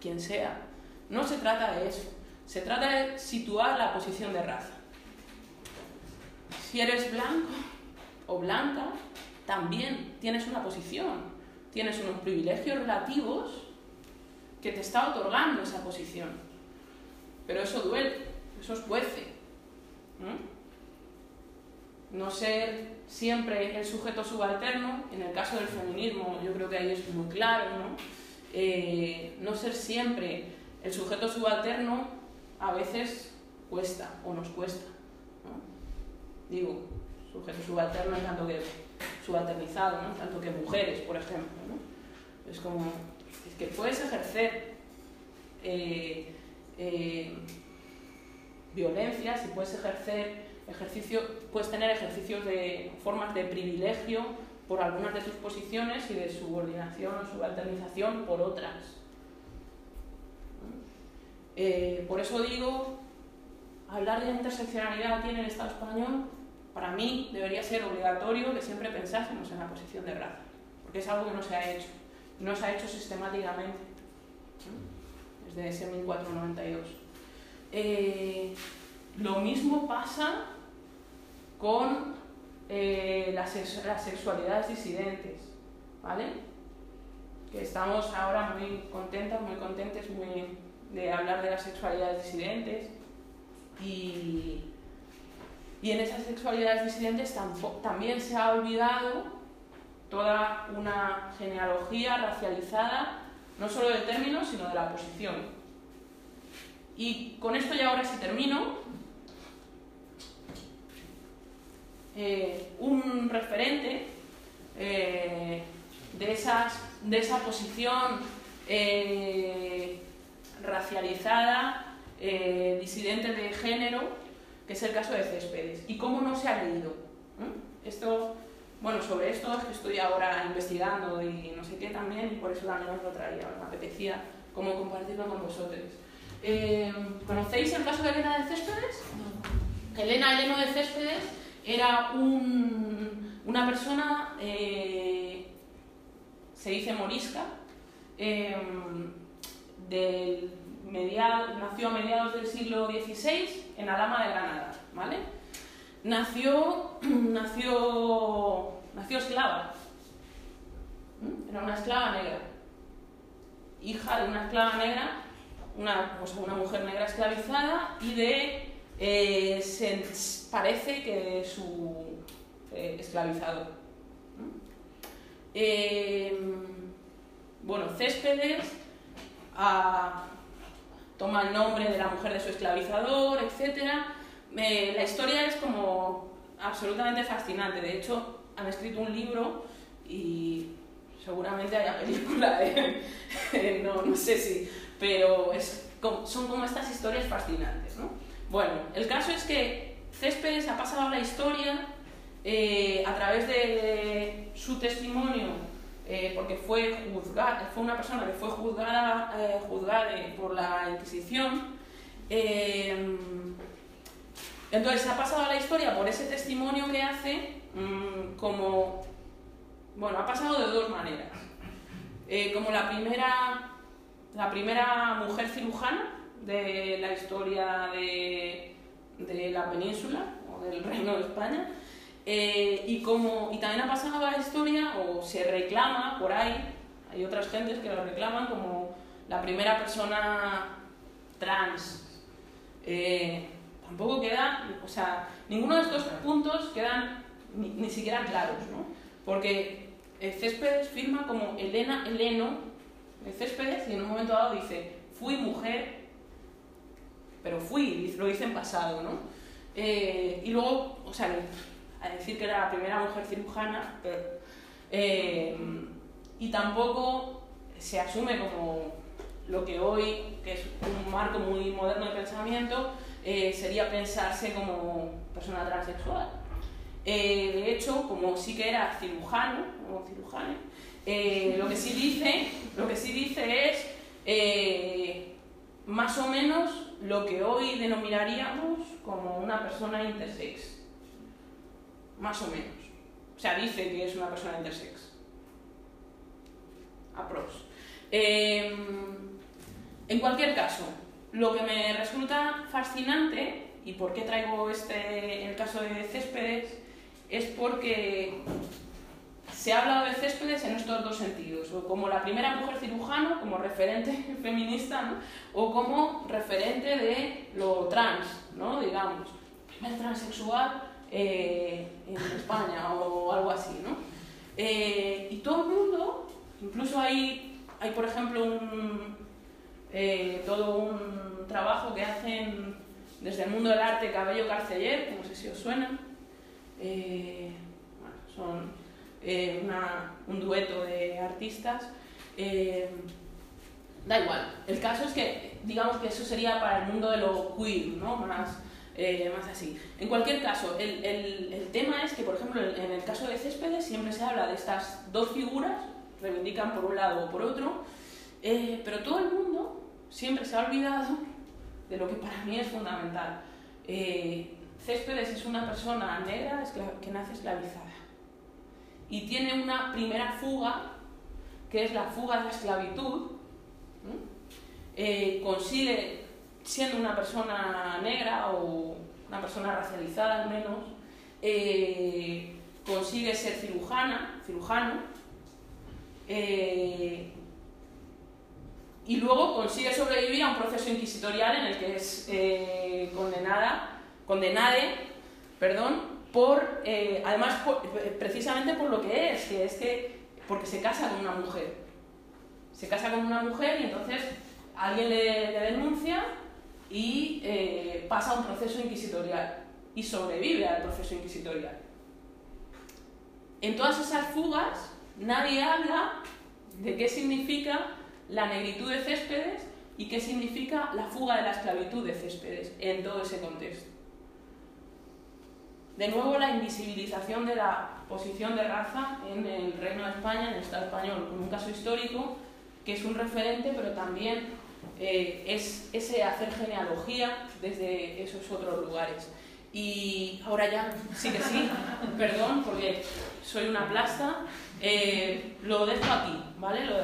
quien sea. No se trata de eso. Se trata de situar la posición de raza. Si eres blanco o blanca, también tienes una posición, tienes unos privilegios relativos que te está otorgando esa posición. Pero eso duele, eso es juece. No ser siempre el sujeto subalterno, en el caso del feminismo yo creo que ahí es muy claro, ¿no? Eh, no ser siempre el sujeto subalterno a veces cuesta o nos cuesta. Digo, sujeto subalterno en tanto que subalternizado, ¿no? tanto que mujeres, por ejemplo. ¿no? Es como, es que puedes ejercer eh, eh, violencias y puedes ejercer ejercicio, puedes tener ejercicios de formas de privilegio por algunas de tus posiciones y de subordinación o subalternización por otras. Eh, por eso digo, hablar de interseccionalidad aquí en el Estado español, para mí debería ser obligatorio que siempre pensásemos en la posición de raza, porque es algo que no se ha hecho, no se ha hecho sistemáticamente desde ese 1492. Eh, lo mismo pasa con eh, las, las, sexualidades disidentes, ¿vale? Que estamos ahora muy contentas, muy contentes, muy de hablar de las sexualidades disidentes y, y en esas sexualidades disidentes también se ha olvidado toda una genealogía racializada, no solo del término, sino de la posición. Y con esto ya ahora sí termino. Eh, un referente eh, de, esas, de esa posición eh, racializada, disidente de género, que es el caso de Céspedes. ¿Y cómo no se ha leído? ¿Mm? Esto, bueno, sobre esto es que estoy ahora investigando y no sé qué también, y por eso también os lo traía, me apetecía como compartirlo con vosotros. Eh, ¿Conocéis el caso de Elena de Céspedes? Elena Eleno de Céspedes era una persona, eh, se dice morisca, del nació a mediados del siglo XVI en Alama de Granada, ¿vale? Nació, nació, nació esclava, era una esclava negra, hija de una esclava negra, una, una mujer negra esclavizada y de, eh, parece que su eh, esclavizador. Eh, bueno, Céspedes ah, toma el nombre de la mujer de su esclavizador, etc. La historia es como absolutamente fascinante. De hecho, han escrito un libro y seguramente haya película, ¿eh? no, no sé si, pero es, son como estas historias fascinantes. ¿no? Bueno, el caso es que Céspedes ha pasado a la historia eh, a través de su testimonio, eh, porque fue, juzgada, fue una persona que fue juzgada, juzgada por la Inquisición. entonces ha pasado a la historia por ese testimonio que hace mm, como bueno, ha pasado de dos maneras. Eh, como la primera, la primera mujer cirujana de la historia de, la península o del Reino de España. Eh, y, como, y también ha pasado la historia, o se reclama por ahí, hay otras gentes que lo reclaman como la primera persona trans. Eh, tampoco queda, o sea, ninguno de estos puntos quedan ni, ni siquiera claros, ¿no? Porque Céspedes firma como Elena Eleno, el Céspedes, y en un momento dado dice, fui mujer, pero fui, lo dice en pasado, ¿no? Eh, y luego, o sea, a decir que era la primera mujer cirujana, eh, y tampoco se asume como lo que hoy, que es un marco muy moderno de pensamiento, eh, sería pensarse como persona transexual. Eh, de hecho, como sí que era cirujano o cirujano, lo, que sí dice, lo que sí dice es más o menos lo que hoy denominaríamos como una persona intersex. Más o menos. O sea, dice que es una persona intersex. Aprox. en cualquier caso, lo que me resulta fascinante y por qué traigo este el caso de Céspedes es porque se ha hablado de Céspedes en estos dos sentidos, o como la primera mujer cirujano, como referente feminista, o como referente de lo trans, ¿no? digamos, primer transexual eh, en España o algo así. ¿no? Eh, y todo el mundo, incluso hay, hay por ejemplo, un, eh, todo un trabajo que hacen desde el mundo del arte Cabello Carceller, no sé si os suena, eh, son eh, un dueto de artistas. Da igual, el caso es que digamos que eso sería para el mundo de lo queer, ¿no? más, más así. En cualquier caso, el, el, el, tema es que, por ejemplo, en el caso de Céspedes siempre se habla de estas dos figuras, reivindican por un lado o por otro, pero todo el mundo siempre se ha olvidado de lo que para mí es fundamental. Céspedes es una persona negra que nace esclavizada y tiene una primera fuga, que es la fuga de la esclavitud. Eh, consigue, siendo una persona negra o una persona racializada al menos, eh, consigue ser cirujana, cirujano, eh, y luego consigue sobrevivir a un proceso inquisitorial en el que es condenada condenade, perdón, por, eh, además, eh, precisamente por lo que es, que es que, porque se casa con una mujer. Se casa con una mujer y entonces alguien le, denuncia y eh, pasa un proceso inquisitorial y sobrevive al proceso inquisitorial. En todas esas fugas nadie habla de qué significa la negritud de Céspedes y qué significa la fuga de la esclavitud de Céspedes en todo ese contexto. De nuevo, la invisibilización de la posición de raza en el Reino de España, en el Estado español, con un caso histórico que es un referente, pero también eh, es ese hacer genealogía desde esos otros lugares. Y ahora ya, sí que sí, perdón, porque soy una plasta, eh, lo dejo aquí, ¿vale? Lo